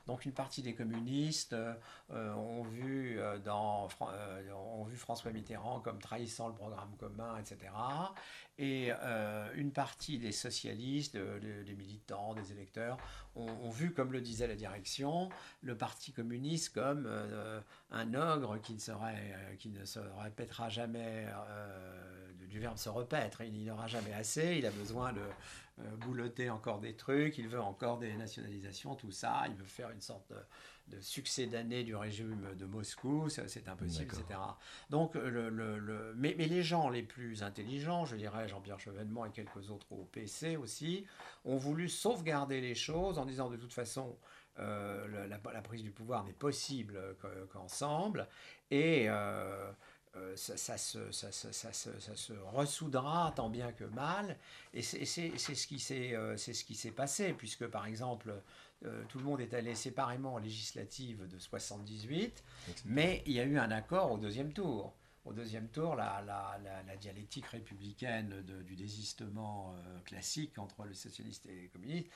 Donc, une partie des communistes euh, euh, ont, vu, euh, dans, ont vu François Mitterrand comme trahissant le programme commun, etc. Et une partie des socialistes, de- de- des militants, des électeurs, ont, vu, comme le disait la direction, le Parti communiste comme un ogre qui ne, serait, qui ne se répétera jamais, du- verbe se repaître. Il n'aura jamais assez, il a besoin de euh, boulotter encore des trucs, il veut encore des nationalisations, tout ça. Il veut faire une sorte de, de succès d'année du régime de Moscou, c'est impossible, etc. Donc, le, le- le- mais, mais les gens les plus intelligents, je dirais Jean-Pierre Chevènement et quelques autres au PC aussi, ont voulu sauvegarder les choses en disant de toute façon, euh, la, la prise du pouvoir n'est possible que- qu'ensemble, et euh, ça, ça se, ça, se- ressoudra tant bien que mal, et c'est c'est- c'est ce qui s'est euh, c'est ce qui s'est passé, puisque par exemple, euh, tout le monde est allé séparément en législative de 78, mais il y a eu un accord au deuxième tour. Au deuxième tour, la, la- la- la dialectique républicaine de- du désistement euh, classique entre les socialistes et les communistes,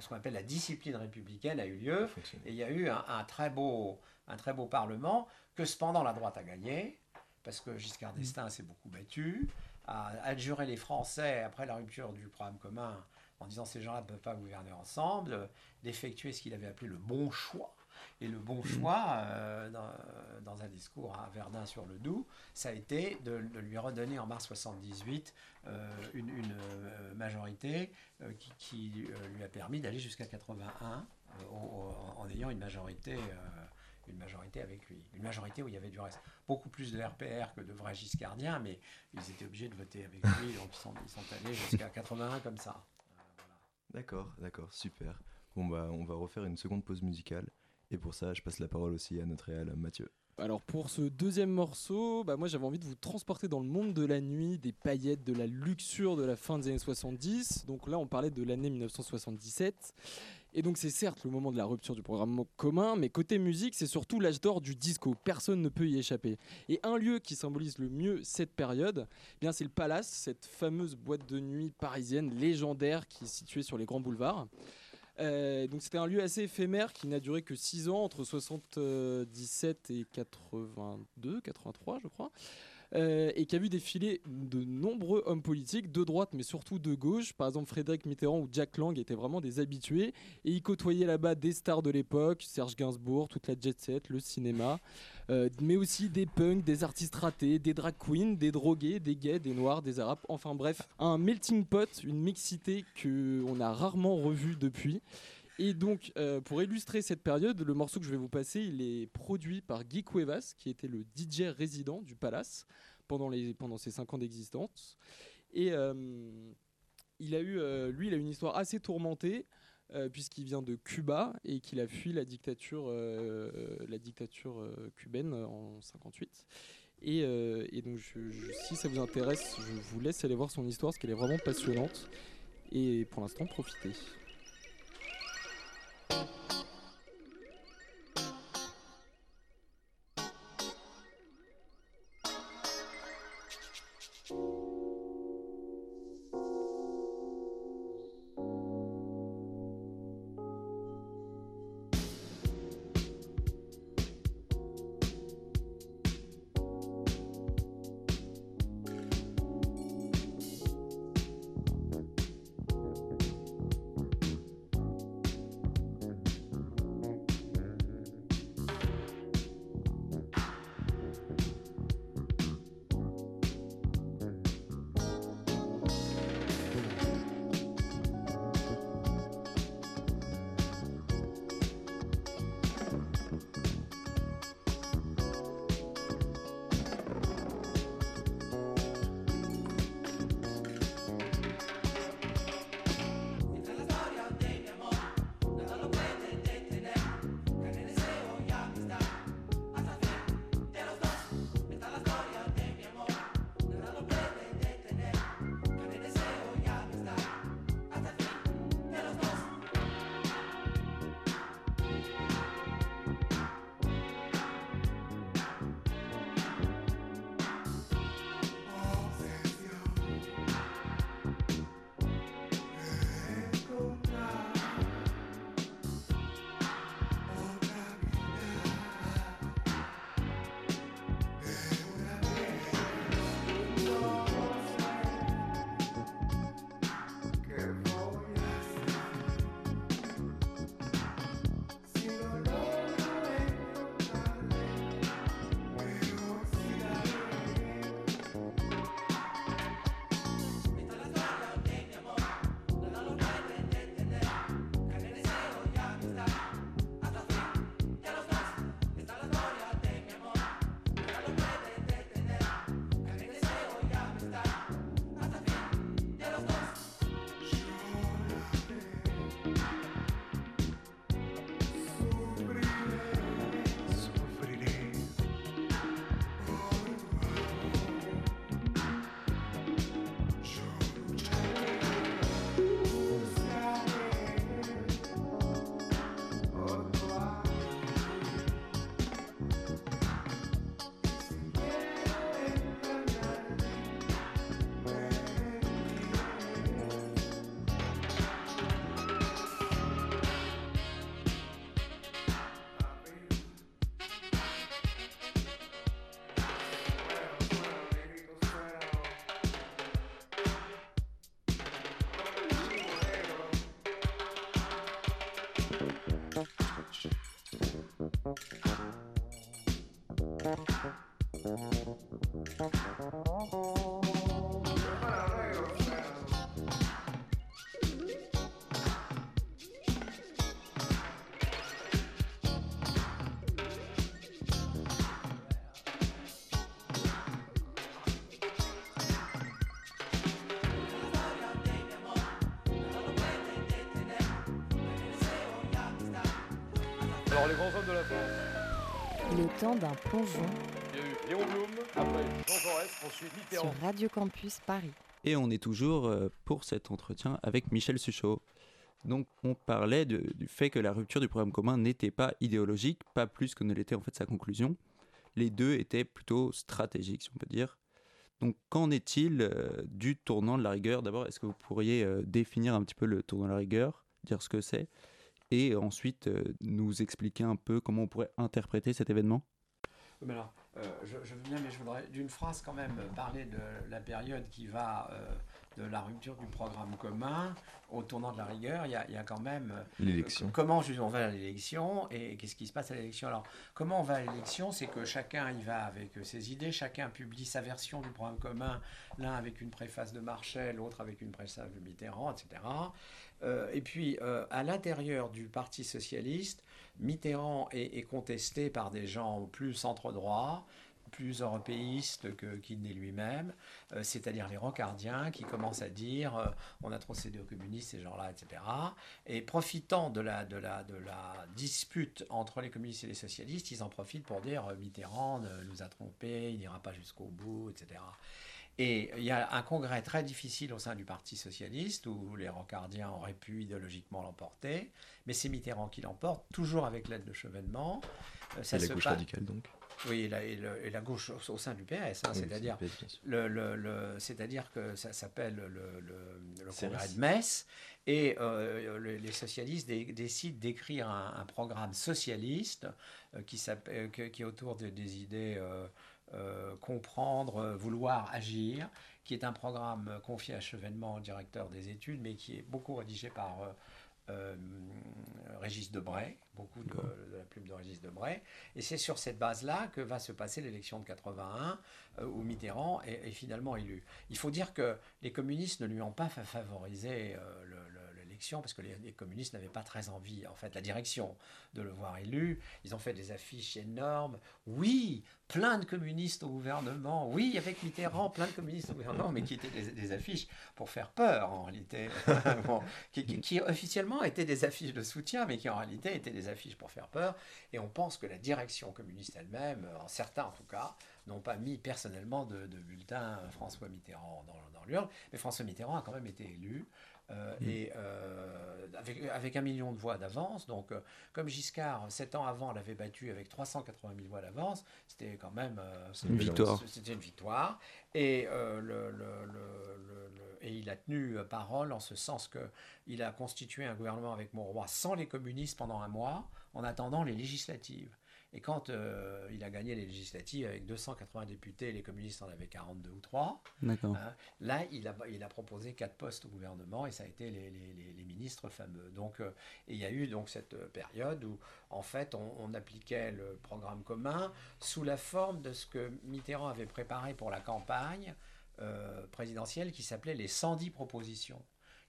ce qu'on appelle la discipline républicaine a eu lieu, et il y a eu un, un très beau, un très beau parlement que cependant la droite a gagné, parce que Giscard d'Estaing s'est beaucoup battu, a adjuré les Français après la rupture du programme commun en disant ces gens-là ne peuvent pas gouverner ensemble, euh, d'effectuer ce qu'il avait appelé le bon choix. Et le bon choix, euh, dans, dans un discours à Verdun sur le Doubs, ça a été de, de lui redonner en mars 78 euh, une, une, euh, majorité euh, qui, qui, euh, lui a permis d'aller jusqu'à 81 euh, au- au- en ayant une majorité, euh, une majorité avec lui. Une majorité où il y avait du reste beaucoup plus de RPR que de vrais giscardiens, mais ils étaient obligés de voter avec lui, donc ils sont, ils sont allés jusqu'à 81 comme ça. D'accord, d'accord, super. Bon bah on va refaire une seconde pause musicale. Et pour ça, je passe la parole aussi à notre réal Mathieu. Alors pour ce deuxième morceau, bah moi j'avais envie de vous transporter dans le monde de la nuit, des paillettes, de la luxure de la fin des années 70. Donc là on parlait de l'année 1977. Et donc c'est certes le moment de la rupture du programme commun, mais côté musique c'est surtout l'âge d'or du disco. Personne ne peut y échapper. Et un lieu qui symbolise le mieux cette période, eh bien c'est le Palace, cette fameuse boîte de nuit parisienne légendaire qui est située sur les grands boulevards. Euh, donc c'était un lieu assez éphémère qui n'a duré que 6 ans, entre 77 et 82, 83 je crois, euh, et qui a vu défiler de nombreux hommes politiques, de droite mais surtout de gauche. Par exemple Frédéric Mitterrand ou Jack Lang étaient vraiment des habitués, et ils côtoyaient là-bas des stars de l'époque, Serge Gainsbourg, toute la jet set, le cinéma, euh, mais aussi des punks, des artistes ratés, des drag queens, des drogués, des gays, des noirs, des arabes, enfin bref, un melting pot, une mixité que on a rarement revue depuis. Et donc, euh, pour illustrer cette période, le morceau que je vais vous passer, il est produit par Guy Cuevas, qui était le DJ résident du Palace pendant, ses 5 ans d'existence. Et euh, il a eu, euh, lui, il a une histoire assez tourmentée. puisqu'il vient de Cuba et qu'il a fui la dictature, la dictature cubaine en 58. Et, et donc, je- si ça vous intéresse, je vous laisse aller voir son histoire, parce qu'elle est vraiment passionnante. Et pour l'instant, profitez. Thank you. Le temps d'un plongeon Il y a eu Léon Blum, après Jean Jaurès, ensuite Mitterrand. sur Radio Campus Paris. Et on est toujours euh, pour cet entretien avec Michel Suchot. Donc on parlait de- du fait que la rupture du programme commun n'était pas idéologique, pas plus que ne l'était en fait sa conclusion. Les deux étaient plutôt stratégiques, si on peut dire. Donc qu'en est-il euh, du tournant de la rigueur? D'abord, est-ce que vous pourriez euh, définir un petit peu le tournant de la rigueur, dire ce que c'est, et ensuite euh, nous expliquer un peu comment on pourrait interpréter cet événement? Mais alors, euh, je, veux bien, mais je voudrais d'une phrase quand même euh, parler de la période qui va de la rupture du programme commun au tournant de la rigueur. Il y a, il y a quand même euh, L'élection. euh, comment on va à l'élection et qu'est-ce qui se passe à l'élection? Alors, comment on va à l'élection? C'est que chacun y va avec euh, ses idées, chacun publie sa version du programme commun, l'un avec une préface de Marchais, l'autre avec une préface de Mitterrand, etc. Euh, et puis, euh, à l'intérieur du Parti socialiste, Mitterrand est, est contesté par des gens plus centre-droit, plus européiste que, qu'il n'est lui-même, euh, c'est-à-dire les rocardiens qui commencent à dire euh, on a trop cédé aux communistes, ces gens-là, etc. Et profitant de la, de, la, de la dispute entre les communistes et les socialistes, ils en profitent pour dire euh, Mitterrand nous a trompés, il n'ira pas jusqu'au bout, etc. Et il y a un congrès très difficile au sein du Parti socialiste où les rocardiens auraient pu idéologiquement l'emporter, mais c'est Mitterrand qui l'emporte, toujours avec l'aide de Chevènement. Et la se gauche passe- radicale, donc? Oui, et la, et le- et la gauche au, au sein du PS, hein, Oui, c'est-à-dire c'est le le, c'est-à-dire que ça s'appelle le, congrès de Metz, et euh, le- les socialistes dé- décident d'écrire un, un programme socialiste euh, qui, que- qui est autour de- des idées euh, euh, comprendre, euh, vouloir agir, qui est un programme euh, confié à Chevènement, directeur des études, mais qui est beaucoup rédigé par euh, Régis Debray, beaucoup de, de la plume de Régis Debray. Et c'est sur cette base-là que va se passer l'élection de 81, euh, où Mitterrand est, est finalement élu. Il faut dire que les communistes ne lui ont pas fa- favorisé euh, le- parce que les, communistes n'avaient pas très envie, en fait, la direction, de le voir élu. Ils ont fait des affiches énormes. Oui, plein de communistes au gouvernement. Oui, avec Mitterrand, plein de communistes au gouvernement, mais qui étaient des, affiches pour faire peur, en réalité. Qui, officiellement étaient des affiches de soutien, mais qui en réalité étaient des affiches pour faire peur. Et on pense que la direction communiste elle-même, en certains en tout cas, n'ont pas mis personnellement de, bulletin François Mitterrand dans l'urne. Mais François Mitterrand a quand même été élu. Euh. Et euh, avec, avec un million de voix d'avance, donc euh, comme Giscard, sept ans avant, l'avait battu avec 380 000 voix d'avance, c'était quand même Une victoire. C'était une victoire. Et, le, le- le- le- le- et il a tenu parole en ce sens que il a constitué un gouvernement avec Monroy sans les communistes pendant un mois, en attendant les législatives. Et quand euh, il a gagné les législatives avec 280 députés, les communistes en avaient 42 ou 3. D'accord. hein, là, il a, il a proposé quatre postes au gouvernement et ça a été les, les- les- les ministres fameux. Donc, euh, et il y a eu donc cette euh, période où, en fait, on, on appliquait le programme commun sous la forme de ce que Mitterrand avait préparé pour la campagne euh, présidentielle qui s'appelait les 110 propositions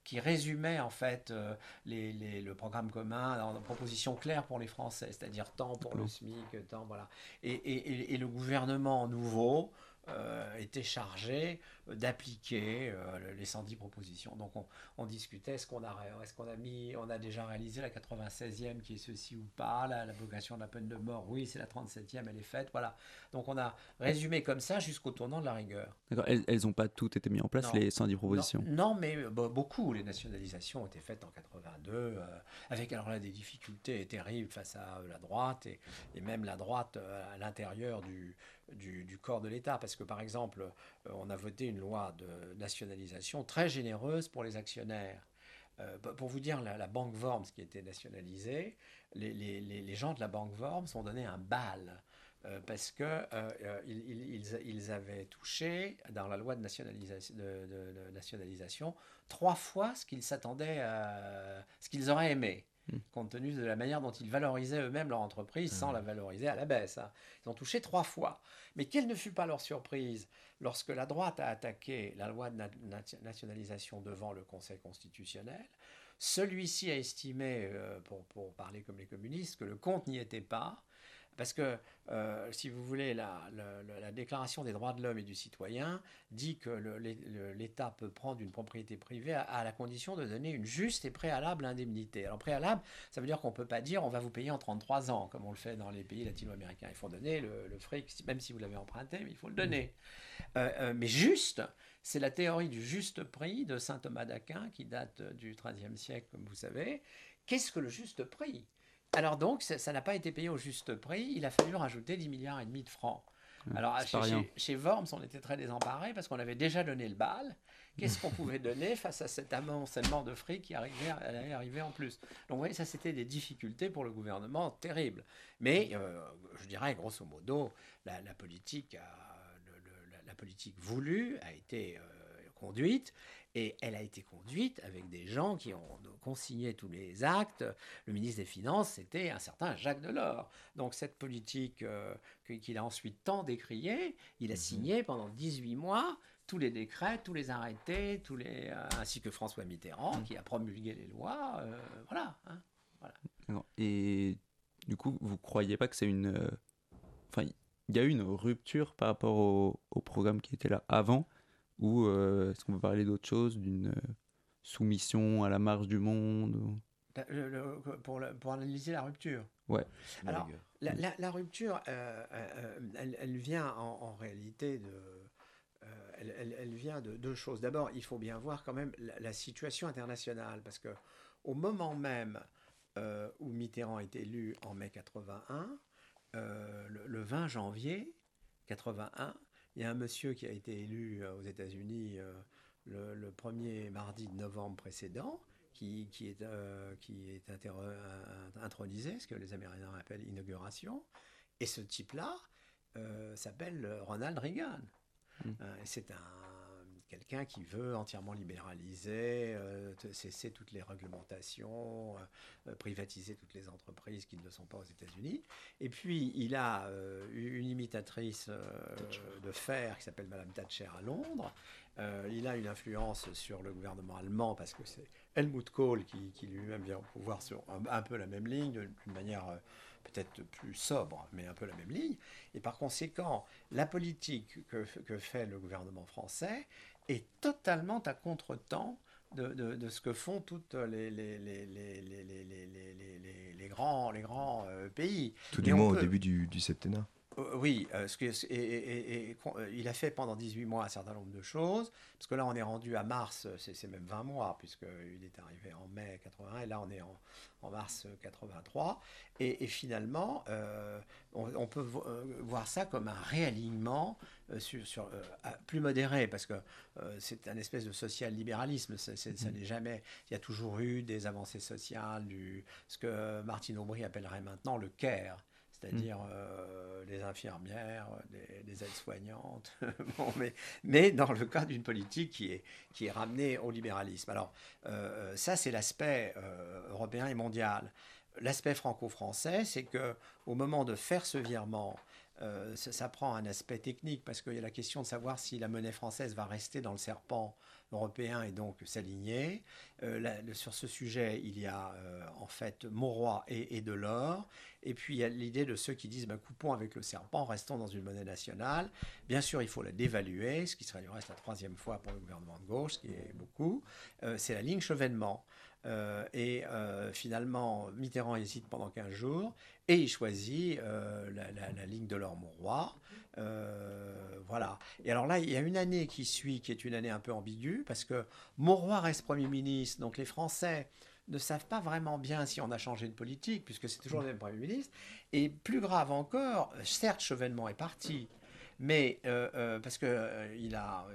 qui résumait en fait euh, les- les- le programme commun en propositions claires pour les Français, c'est-à-dire tant pour le. SMIC, tant voilà. Et, et- et- et le gouvernement nouveau euh, était chargé d'appliquer euh, le- les 110 propositions. Donc on, on discutait est-ce qu'on a, est-ce qu'on a mis, on a déjà réalisé la 96e qui est ceci ou pas, la- l'abrogation de la peine de mort, oui, c'est la 37e, elle est faite, voilà. Donc on a résumé comme ça jusqu'au tournant de la rigueur. D'accord. Elles, elles ont pas toutes été mises en place, Non. les 110 propositions? Non, non, mais euh, be- beaucoup. Les nationalisations ont été faites en 82, euh, avec alors là des difficultés terribles face à euh, la droite et, et même la droite euh, à l'intérieur du, du, corps de l'État. Parce que par exemple, euh, on a voté une loi de nationalisation très généreuse pour les actionnaires. Euh, pour vous dire, la, banque Worms qui était nationalisée, les, les- les- gens de la banque Worms ont donné un bal. euh, parce euh, ils, ils- avaient touché dans la loi de nationalisation, de nationalisation trois fois ce qu'ils s'attendaient, à- ce qu'ils auraient aimé, compte tenu de la manière dont ils valorisaient eux-mêmes leur entreprise sans la valoriser à la baisse. hein. Ils ont touché trois fois. Mais quelle ne fut pas leur surprise lorsque la droite a attaqué la loi de na- nat- nationalisation devant le Conseil constitutionnel celui-ci a estimé, euh, pour, pour parler comme les communistes, que le compte n'y était pas, parce que, euh, si vous voulez, la, la- la- la Déclaration des droits de l'homme et du citoyen dit que l'État peut prendre une propriété privée à, à la condition de donner une juste et préalable indemnité. Alors préalable, ça veut dire qu'on ne peut pas dire on va vous payer en 33 ans, comme on le fait dans les pays latino-américains. Il faut donner le, le fric, même si vous l'avez emprunté, mais il faut le donner. Euh, euh, mais juste, c'est la théorie du juste prix de saint Thomas d'Aquin qui date du XIIIe siècle, comme vous savez. Qu'est-ce que le juste prix? Alors donc, ça n'a pas été payé au juste prix. Il a fallu rajouter 10 milliards et demi de francs. Alors c'est chez, Worms, on était très désemparés parce qu'on avait déjà donné le bal. Qu'est-ce qu'on pouvait donner face à cet amoncellement de fric qui arrivait, allait arriver en plus? Donc vous voyez, ça c'était des difficultés pour le gouvernement terribles. Mais euh, je dirais, grosso modo, la, la politique a- le- le- la, la politique voulue a été euh, conduite et elle a été conduite avec des gens qui ont consigné tous les actes. Le ministre des Finances, c'était un certain Jacques Delors. Donc cette politique euh, qu'il a ensuite tant décriée, il a signé pendant 18 mois tous les décrets, tous les arrêtés, tous les, euh, ainsi que François Mitterrand qui a promulgué les lois. euh, voilà. hein, voilà. Et du coup, vous croyez pas que c'est une. Enfin, il y a eu une rupture par rapport au, au programme qui était là avant? Ou euh, est-ce qu'on peut parler d'autre chose? D'une euh, soumission à la marge du monde ou- Le- le- pour, le- pour analyser la rupture. Ouais. Alors, la, la- la rupture, euh, euh, elle, elle vient en, en réalité de. euh, elle, elle- elle vient de deux choses. D'abord, il faut bien voir quand même la, la situation internationale, parce que au moment même euh, où Mitterrand est élu en mai 81, euh, le, le 20 janvier 81, il y a un monsieur qui a été élu euh, aux États-Unis euh, le, le premier mardi de novembre précédent, qui, qui est, euh, qui est intronisé, ce que les Américains appellent inauguration. Et ce type-là s'appelle Ronald Reagan. Et c'est un quelqu'un qui veut entièrement libéraliser, euh, cesser toutes les réglementations, euh, euh, privatiser toutes les entreprises qui ne le sont pas aux États-Unis. Et puis, il a euh, une imitatrice de fer qui s'appelle Madame Thatcher à Londres. Il a une influence sur le gouvernement allemand parce que c'est Helmut Kohl qui, qui lui-même vient au pouvoir sur un, un peu la même ligne, d'une manière peut-être plus sobre, mais un peu la même ligne. Et par conséquent, la politique que, que fait le gouvernement français est totalement à contre-temps de, de- de ce que font toutes les, les, les, les, les, les, les, les- les- les- les grands, les grands euh, pays. Tout du moins au début du, du septennat. Euh, Oui, euh, ce que- et, et- euh, il a fait pendant 18 mois un certain nombre de choses, parce que là on est rendu à mars, c'est même 20 mois, puisqu'il est arrivé en mai 81, et là on est en, en mars euh, 83, et, finalement euh, on, on peut vo- voir ça comme un réalignement sur, sur, euh, plus modéré, parce que c'est un espèce de social-libéralisme, ça n'est jamais, il y a toujours eu des avancées sociales, du, ce que Martine Aubry appellerait maintenant le care c'est-à-dire euh, les infirmières, les, les aides-soignantes, Bon, mais, mais dans le cas d'une politique qui est, qui est ramenée au libéralisme. Alors euh, ça, c'est l'aspect euh, européen et mondial. L'aspect franco-français, c'est que au moment de faire ce virement, euh, ça, prend un aspect technique parce qu'il y a la question de savoir si la monnaie française va rester dans le serpent européen et donc s'aligner. Euh, sur ce sujet, il y a euh, en fait Mauroy et, et Delors. Et puis il y a l'idée de ceux qui disent bah, coupons avec le serpent, restons dans une monnaie nationale. Bien sûr, il faut la dévaluer, ce qui serait du reste la troisième fois pour le gouvernement de gauche, ce qui est beaucoup. C'est la ligne chevènement. Euh, et euh, finalement, Mitterrand hésite pendant 15 jours et il choisit euh, la, ligne de l'or Mauroy. Euh, voilà. Et alors là, il y a une année qui suit, qui est une année un peu ambiguë, parce que Mauroy reste Premier ministre, donc les Français ne savent pas vraiment bien si on a changé de politique, puisque c'est toujours le même Premier ministre. Et plus grave encore, certes, Chevènement est parti, mais parce qu'il il a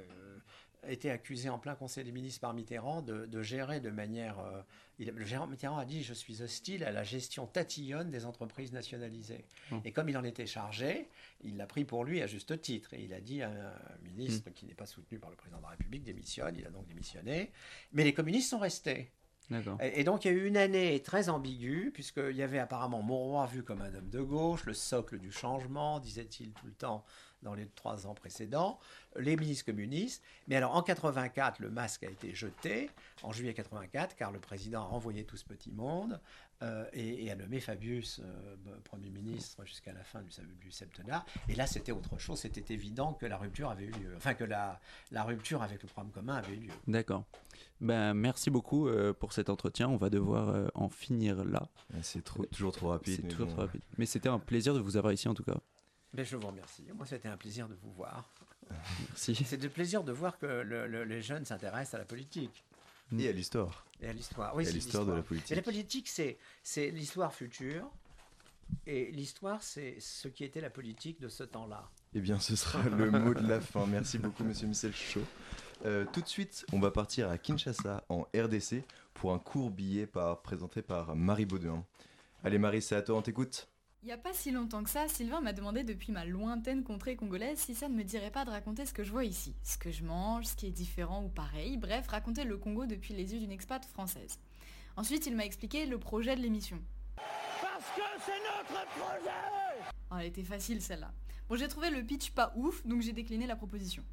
été accusé en plein Conseil des ministres par Mitterrand de, de gérer de manière... euh, il- le gérant Mitterrand a dit « Je suis hostile à la gestion tatillonne des entreprises nationalisées Hum. Et comme il en était chargé, il l'a pris pour lui à juste titre. Et il a dit à un ministre qui n'est pas soutenu par le président de la République démissionne. Il a donc démissionné. Mais les communistes sont restés. Et, donc il y a eu une année très ambiguë, puisqu'il y avait apparemment Mauroy vu comme un homme de gauche, le socle du changement, disait-il tout le temps dans les trois ans précédents, les ministres communistes. Mais alors en 84, le masque a été jeté, en juillet 84, car le président a renvoyé tout ce petit monde euh, et, et a nommé Fabius euh, Premier ministre jusqu'à la fin du, du septennat. Et là, c'était autre chose, c'était évident que la rupture avait eu lieu, enfin que la, la rupture avec le programme commun avait eu lieu. D'accord. Ben, merci beaucoup euh, pour cet entretien. On va devoir euh, en finir là. C'est trop- toujours trop rapide, C'est mais toujours bon. trop rapide. Mais c'était un plaisir de vous avoir ici en tout cas. Ben, je vous remercie. Moi, c'était un plaisir de vous voir. Merci. C'est un plaisir de voir que le- le- les jeunes s'intéressent à la politique. Et à l'histoire. Et à l'histoire. Oui, Et à c'est l'histoire de la politique. Et la politique, c'est, c'est l'histoire future. Et l'histoire, c'est ce qui était la politique de ce temps-là. Eh bien, ce sera le mot de la fin. Merci beaucoup, monsieur Michel Chaud. Euh, tout de suite, on va partir à Kinshasa, en RDC, pour un court billet par, présenté par Marie Baudouin. Allez, Marie, c'est à toi, on t'écoute. Il n'y a pas si longtemps que ça, Sylvain m'a demandé depuis ma lointaine contrée congolaise si ça ne me dirait pas de raconter ce que je vois ici, ce que je mange, ce qui est différent ou pareil, bref, raconter le Congo depuis les yeux d'une expat française. Ensuite, il m'a expliqué le projet de l'émission. Parce que c'est notre projet Oh, elle était facile celle-là. Bon, j'ai trouvé le pitch pas ouf, donc j'ai décliné la proposition.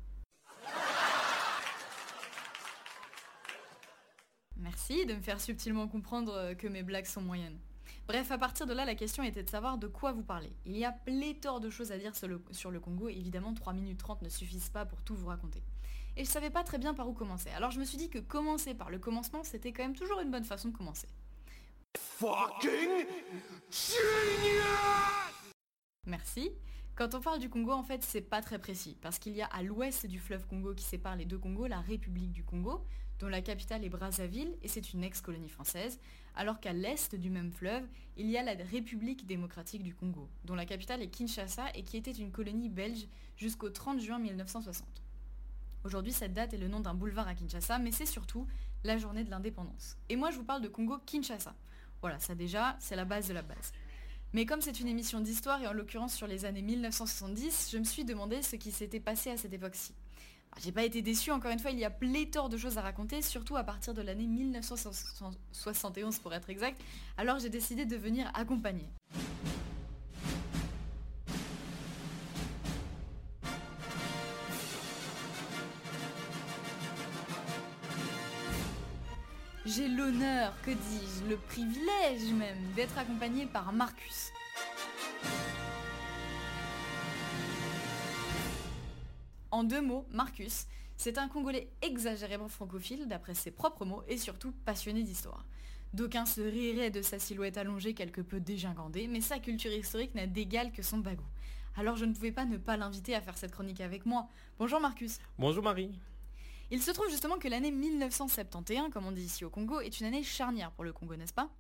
Merci de me faire subtilement comprendre que mes blagues sont moyennes. Bref, à partir de là, la question était de savoir de quoi vous parlez. Il y a pléthore de choses à dire sur le, sur le Congo, évidemment 3 minutes 30 ne suffisent pas pour tout vous raconter. Et je savais pas très bien par où commencer, alors je me suis dit que commencer par le commencement, c'était quand même toujours une bonne façon de commencer. Fucking Merci. Quand on parle du Congo, en fait, c'est pas très précis, parce qu'il y a à l'ouest du fleuve Congo qui sépare les deux Congos la République du Congo, dont la capitale est Brazzaville, et c'est une ex-colonie française, alors qu'à l'est du même fleuve, il y a la République démocratique du Congo, dont la capitale est Kinshasa et qui était une colonie belge jusqu'au 30 juin 1960. Aujourd'hui, cette date est le nom d'un boulevard à Kinshasa, mais c'est surtout la journée de l'indépendance. Et moi, je vous parle de Congo-Kinshasa. Voilà, ça déjà, c'est la base de la base. Mais comme c'est une émission d'histoire et en l'occurrence sur les années 1970, je me suis demandé ce qui s'était passé à cette époque-ci. Bah, J'ai pas été déçue, encore une fois, il y a pléthore de choses à raconter, surtout à partir de l'année 1971 pour être exact, alors j'ai décidé de venir accompagner. J'ai l'honneur, que dis-je, le privilège même, d'être accompagné par Marcus. En deux mots, Marcus, c'est un Congolais exagérément francophile, d'après ses propres mots, et surtout passionné d'histoire. D'aucuns se riraient de sa silhouette allongée quelque peu dégingandée, mais sa culture historique n'a d'égal que son bagou. Alors je ne pouvais pas ne pas l'inviter à faire cette chronique avec moi. Bonjour Marcus. Bonjour Marie. Il se trouve justement que l'année 1971, comme on dit ici au Congo, est une année charnière pour le Congo, n'est-ce pas?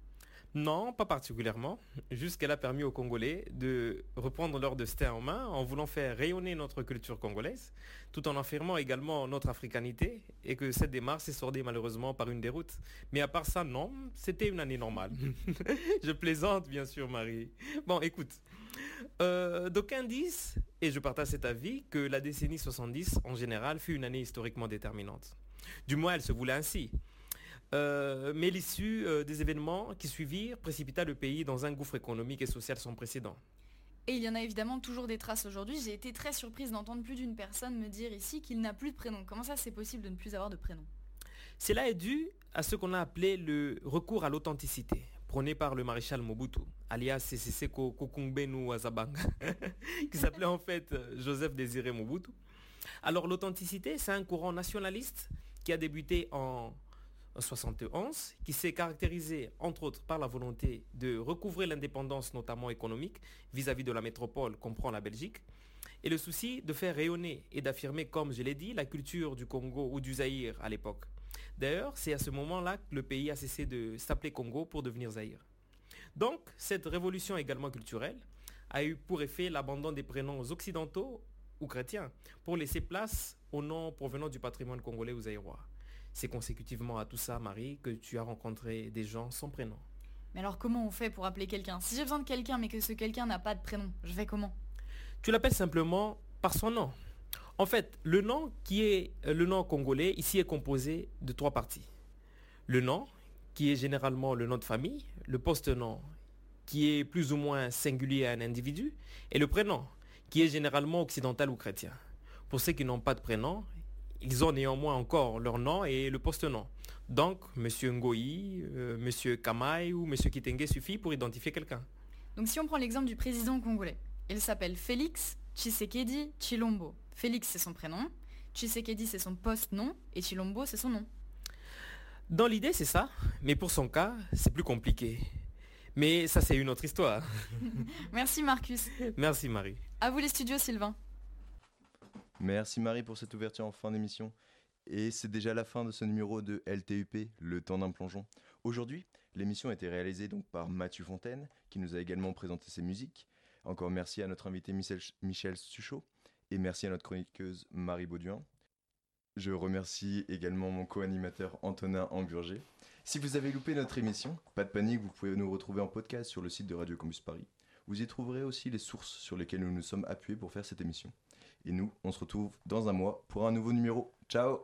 Non, pas particulièrement. Juste qu'elle a permis aux Congolais de reprendre leur destin en main en voulant faire rayonner notre culture congolaise, tout en affirmant également notre africanité et que cette démarche s'est sordée malheureusement par une déroute. Mais à part ça, non, c'était une année normale. je plaisante bien sûr Marie. Bon, écoute. Euh, D'aucuns disent, et je partage cet avis, que la décennie 70 en général fut une année historiquement déterminante. Du moins, elle se voulait ainsi. Euh, mais l'issue euh, des événements qui suivirent précipita le pays dans un gouffre économique et social sans précédent. Et il y en a évidemment toujours des traces aujourd'hui. J'ai été très surprise d'entendre plus d'une personne me dire ici qu'il n'a plus de prénom. Comment ça c'est possible de ne plus avoir de prénom? Cela est dû à ce qu'on a appelé le recours à l'authenticité, prôné par le maréchal Mobutu, alias CCC Kokumbenu Azabanga, qui s'appelait en fait Joseph Désiré Mobutu. Alors l'authenticité, c'est un courant nationaliste qui a débuté en 71, qui s'est caractérisé entre autres par la volonté de recouvrer l'indépendance notamment économique vis-à-vis de la métropole comprend la Belgique, et le souci de faire rayonner et d'affirmer, comme je l'ai dit, la culture du Congo ou du Zaïre à l'époque. D'ailleurs, c'est à ce moment-là que le pays a cessé de s'appeler Congo pour devenir Zaïre. Donc, cette révolution également culturelle a eu pour effet l'abandon des prénoms occidentaux ou chrétiens pour laisser place aux noms provenant du patrimoine congolais ou zaïrois. C'est consécutivement à tout ça, Marie, que tu as rencontré des gens sans prénom. Mais alors comment on fait pour appeler quelqu'un? Si j'ai besoin de quelqu'un mais que ce quelqu'un n'a pas de prénom, je fais comment? Tu l'appelles simplement par son nom. En fait, le nom qui est euh, le nom congolais ici est composé de trois parties. Le nom, qui est généralement le nom de famille, le poste-nom, qui est plus ou moins singulier à un individu, et le prénom, qui est généralement occidental ou chrétien. Pour ceux qui n'ont pas de prénom, ils ont néanmoins encore leur nom et le poste-nom. Donc, Monsieur Ngoyi, euh, Monsieur Kamai ou Monsieur Kitenge suffit pour identifier quelqu'un. Donc si on prend l'exemple du président congolais, il s'appelle Félix Tshisekedi Chilombo. Félix c'est son prénom, Tshisekedi c'est son poste-nom et Chilombo c'est son nom. Dans l'idée, c'est ça, mais pour son cas, c'est plus compliqué. Mais ça, c'est une autre histoire. Merci Marcus. Merci Marie. À vous les studios Sylvain. Merci Marie pour cette ouverture en fin d'émission. Et c'est déjà la fin de ce numéro de LTUP, le temps d'un plongeon. Aujourd'hui, l'émission a été réalisée donc par Mathieu Fontaine, qui nous a également présenté ses musiques. Encore merci à notre invité Michel, Suchot, et merci à notre chroniqueuse Marie Bauduin. Je remercie également mon co-animateur Antonin Angurger. Si vous avez loupé notre émission, pas de panique, vous pouvez nous retrouver en podcast sur le site de Radio Campus Paris. Vous y trouverez aussi les sources sur lesquelles nous nous sommes appuyés pour faire cette émission. Et nous, on se retrouve dans un mois pour un nouveau numéro. Ciao